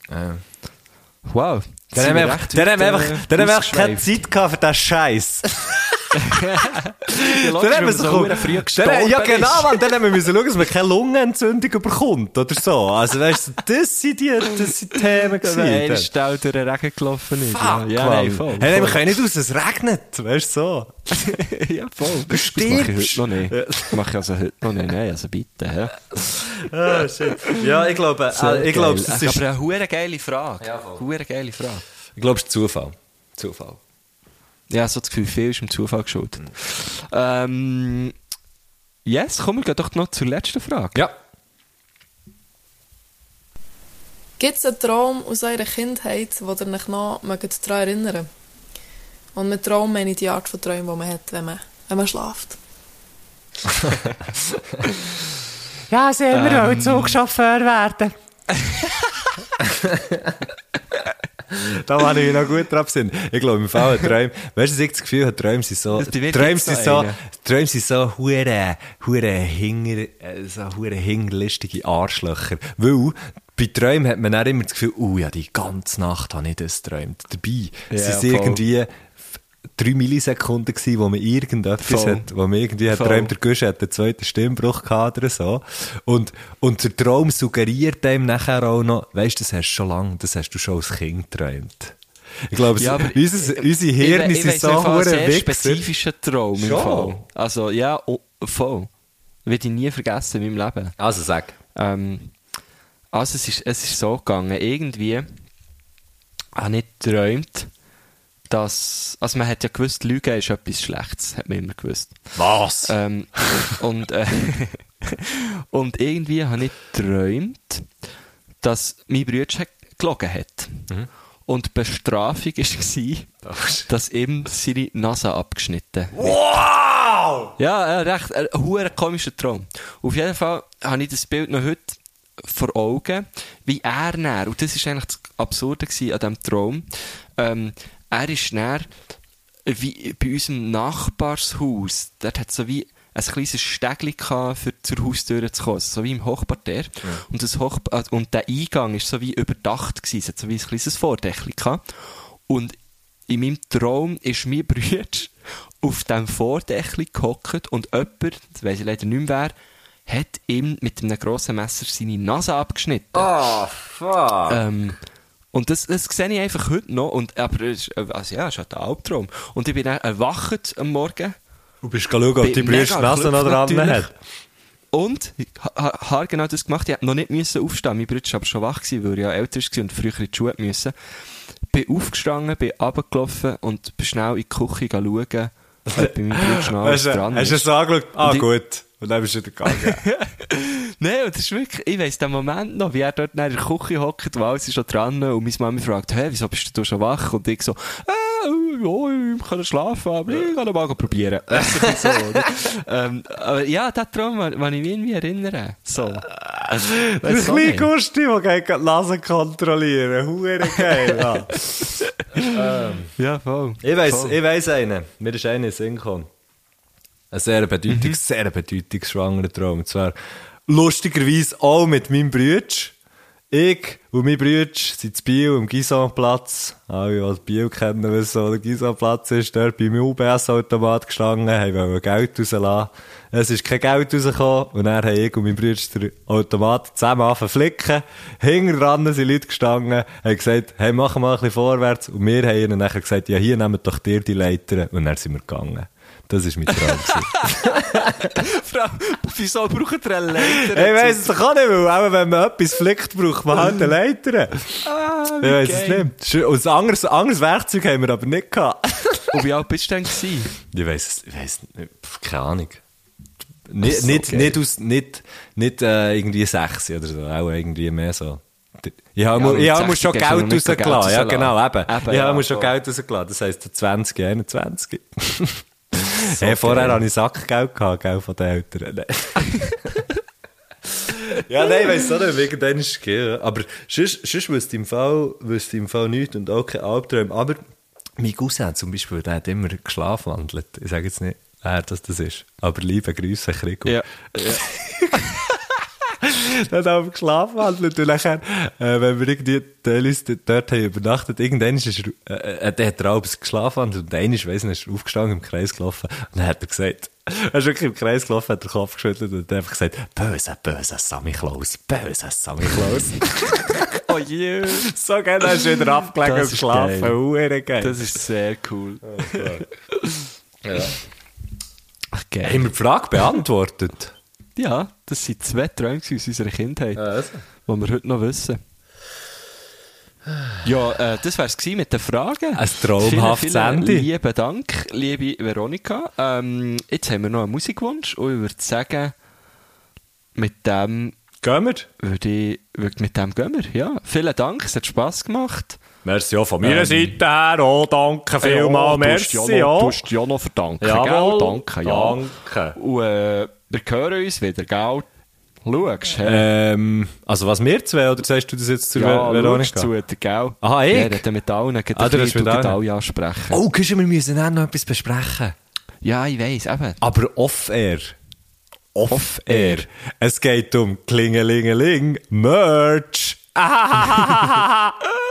Äh. Wow. Dann haben wir einfach, dann haben wir einfach, dann haben wir einfach keine. Zeit gehabt für diesen Scheiß. [laughs] Ja, Dann haben wir wenn so man so verdammt früh gestorben dann, Ja, genau, Mann. Dann haben wir müssen schauen, dass man keine Lungenentzündung bekommt oder so. Also, weißt du, das sind die, das sind die Themen Wenn gewesen. einer dann. schnell durch den Regen gelaufen ist. ja, Fuck, ja nein, voll. Hey, wir voll. können nicht aus, es regnet, weißt du, so. ja, voll. Du Das mache ich heute noch nicht. Das mache ich also heute noch nicht. Nein, also bitte. hä? Ah, shit. Ja, ich glaube, Sehr äh, ich glaube, es ist, Aber eine hure geile Frage. Ja, hure geile Frage. ich glaube, es ist Zufall. Zufall. Ja, so das Gefühl, viel ist dem Zufall geschuldet. Ähm, yes, kommen wir doch noch zur letzten Frage. Ja. Gibt es einen Traum aus eurer Kindheit, wo ihr euch noch daran erinnern Und mit Traum meine ich die Art von Träumen, die man hat, wenn man, wenn man schlaft. [laughs] Ja, sehen wir ähm. Zugchauffeur werden. [laughs] Da war ich noch gut drauf sind. Ich glaube, im Fall Träume, weißt du, ich das Gefühl habe, Träume sind so, Träume sind so. Träume sind so hure, hure hinger, äh, so hure hingerlistige Arschlöcher. Weil, bei Träumen hat man auch immer das Gefühl, oh ja, die ganze Nacht habe ich das geträumt. Dabei sind es voll. irgendwie f- drei Millisekunden gewesen, wo man irgendetwas Voll. hat, wo man irgendwie hat Voll. geträumt, der Gusch hat einen zweiten Stimmbruch gehabt oder so. Und, und der Traum suggeriert einem nachher auch noch, weißt du, das hast du schon lange, das hast du schon als Kind geträumt. Ich glaube, Ja, aber unsere, unsere Hirne ich, sind ich so weiss, hure ein sehr Wichser. spezifischer Traum im? Fall. Also, ja, oh, voll. Werde ich nie vergessen in meinem Leben. Also sag. Ähm, also es ist, es ist so gegangen, irgendwie habe ich geträumt, dass, also man hat ja gewusst, Lügen ist etwas Schlechtes, hat man immer gewusst. Was? Ähm, und, äh, [laughs] und irgendwie habe ich geträumt, dass mein Bruder gelogen hat. Und die Bestrafung war, dass ihm seine Nase abgeschnitten. Wow! Ja, ein recht ein komischer Traum. Auf jeden Fall habe ich das Bild noch heute vor Augen, wie er näher, und das ist eigentlich das Absurde an diesem Traum, ähm, er ist näher wie bei unserem Nachbarshaus, dort hat so wie ein kleines Stegli für zur Haustür zu kommen, also so wie im Hochparterre. Und, das Hoch äh, und der Eingang ist so wie überdacht gewesen, es hat so wie ein kleines Vordächli gehabt. Und in meinem Traum ist mein Bruder [laughs] auf dem Vordächli gehockt und jemand, das weiss ich leider nicht mehr wer, hat ihm mit einem grossen Messer seine Nase abgeschnitten. Oh, fuck. Ähm, und das, das sehe ich einfach heute noch. Und, aber es ist, also ja, ist halt ein Albtraum. Und ich bin dann erwacht am Morgen. Du bist schauen, ob die Brüste Nase noch dran glücklich hat. Und, ha- ha- har genau das gemacht. Ich hätte noch nicht müssen aufstehen. Mein Bruder war aber schon wach, gewesen, weil er ja älter war und früher in die Schule müssen. Bin aufgestanden, bin runtergelaufen und bin schnell in die Küche schauen, ob bei meinem Bruder [laughs] noch alles Hast dran hast du ist. es angeschaut? Ah, Und ich- gut. Und dann bist du wieder gegangen. [laughs] Nein, und das ist wirklich, ich weiss den Moment noch, wie er dort in der Küche hockt, und alles ist schon dran, und meine Mama fragt, hä, wieso bist du schon wach? Und ich so, äh, ja, ich kann schlafen, aber ich kann mal probieren. [laughs] Das so, ähm, aber ja, der Traum, wenn ich mich irgendwie erinnere. So. Weiss auch kleine. Gusti, der geht die Nase kontrollieren. Hure geil. ja. [laughs] Ja, voll. Ich weiss, Voll. ich weiss einen. Mir ist einer in den Sinn gekommen. Ein sehr bedeutungs, sehr bedeutungsschwangerer Traum. Und zwar lustigerweise auch mit meinem Bruder. Ich und mein Bruder sind in Biel am Gisonplatz. Alle, die Biel kennen, wissen, wo der Gisonplatz ist. Dort beim UBS-Automat gestanden, haben Geld rauslassen. Es ist kein Geld rausgekommen. Und dann haben ich und mein Bruder den Automat zusammen angefangen zu flicken. Hinten dran sind Leute gestanden, haben gesagt, hey, machen wir mal ein bisschen vorwärts. Und wir haben ihnen nachher gesagt, ja, hier nehmt doch dir die Leiter. Und dann sind wir gegangen. Das war mein Traum. [laughs] Frau, wieso braucht ihr eine Leiter? Ich weiss es doch auch nicht, weil auch wenn man etwas flickt, braucht man halt eine Leiter. Ah, Ich weiss es nicht. Und ein anderes, anderes Werkzeug haben wir aber nicht gehabt. Und wie alt bist du denn gewesen? Ich weiss es, ich weiss nicht, keine Ahnung. Nicht, so, nicht, nicht, aus, nicht, nicht äh, irgendwie sechs oder so, auch irgendwie mehr so. Ich habe Ja, ja, ich habe schon 60 hast du Geld rausgelassen. Ja, genau, eben. Eben, ich ja, habe schon voll. Geld rausgelassen. Das heisst, 20, 21. hey, vorher geil. hatte ich Sackgeld gehabt, gell, von den Eltern. [laughs] Ja, nein, ich weiss auch nicht, irgendwann ist es gegeben. Aber sonst, sonst wüsste ich im Fall, wüsste im Fall nichts und auch keine Albträume. Aber mein Cousin zum Beispiel, der hat immer geschlafwandelt. Ich sage jetzt nicht, wer das, das ist. Aber liebe Grüße, Krigo. Ja. [laughs] ja. [laughs] Dann haben wir geschlafen und nachher, äh, wenn wir irgendwie teilweise dort haben übernachtet, irgendwann ist er, äh, äh, der hat er abends geschlafen und dann ist, weiss nicht, ist er aufgestanden, im Kreis gelaufen und dann hat er gesagt, [laughs] er ist wirklich im Kreis gelaufen, hat den Kopf geschüttelt und hat einfach gesagt, böse, böse Sammy Klaus, böse Sammy Klaus. [laughs] Oh je. so geil, dann ist er wieder abgelegen und geschlafen. geil. Das ist sehr cool. Ach, geil. haben wir die Frage beantwortet? Ja, das sind zwei Träume aus unserer Kindheit, Also. die wir heute noch wissen. Ja, äh, das wär's gewesen mit den Fragen. Ein traumhaftes vielen, vielen Ende. Lieben Dank, liebe Veronika. Ähm, jetzt haben wir noch einen Musikwunsch und ich würde sagen, mit dem Gehen wir? würde ich, würde- mit dem gehen wir. Ja, vielen Dank, es hat Spass gemacht. Merci auch von meiner Seite her. Oh, danke vielmals. Merci. Du Ja, hast ja noch verdanken, Jawohl. gell? Danke, ja. Danke. Und äh, wir hören uns wieder, gell? Schaust? Ähm, also was wir zwei, oder sagst du das jetzt zu ja, Ver Veronika. Veronika? zu, gell? Aha, ich? Der hat mit allen gleich Ah, du mit allen? alle ansprechen. Oh, wir müssen auch noch etwas besprechen. Ja, ich weiss, eben. Aber off-air. Off-air. Es geht um Klingelingeling Merch. [laughs] [laughs]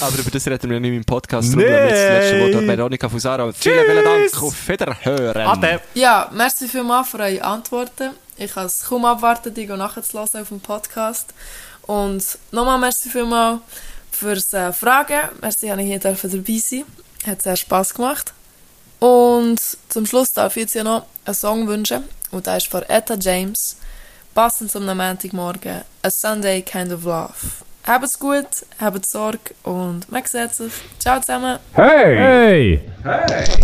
Aber über das reden wir nicht im Podcast. Darum Nee. lassen wir das letzte Wort an Veronika Fusara. Vielen, vielen Dank. Auf Wiederhören. Ade. Ja, merci vielmals für eure Antworten. Ich kann es kaum abwarten, die nachzulassen auf dem Podcast. Und nochmal merci vielmals fürs äh, Fragen. Merci, dass ich hier dabei sein Hat sehr Spass gemacht. Und zum Schluss darf ich jetzt ja noch einen Song wünschen. Und der ist von Etta James. Passend zum Montagmorgen. A Sunday Kind of Love. Habt's gut, habt Sorge und man sieht sich. Ciao zusammen. Hey! Hey! [laughs]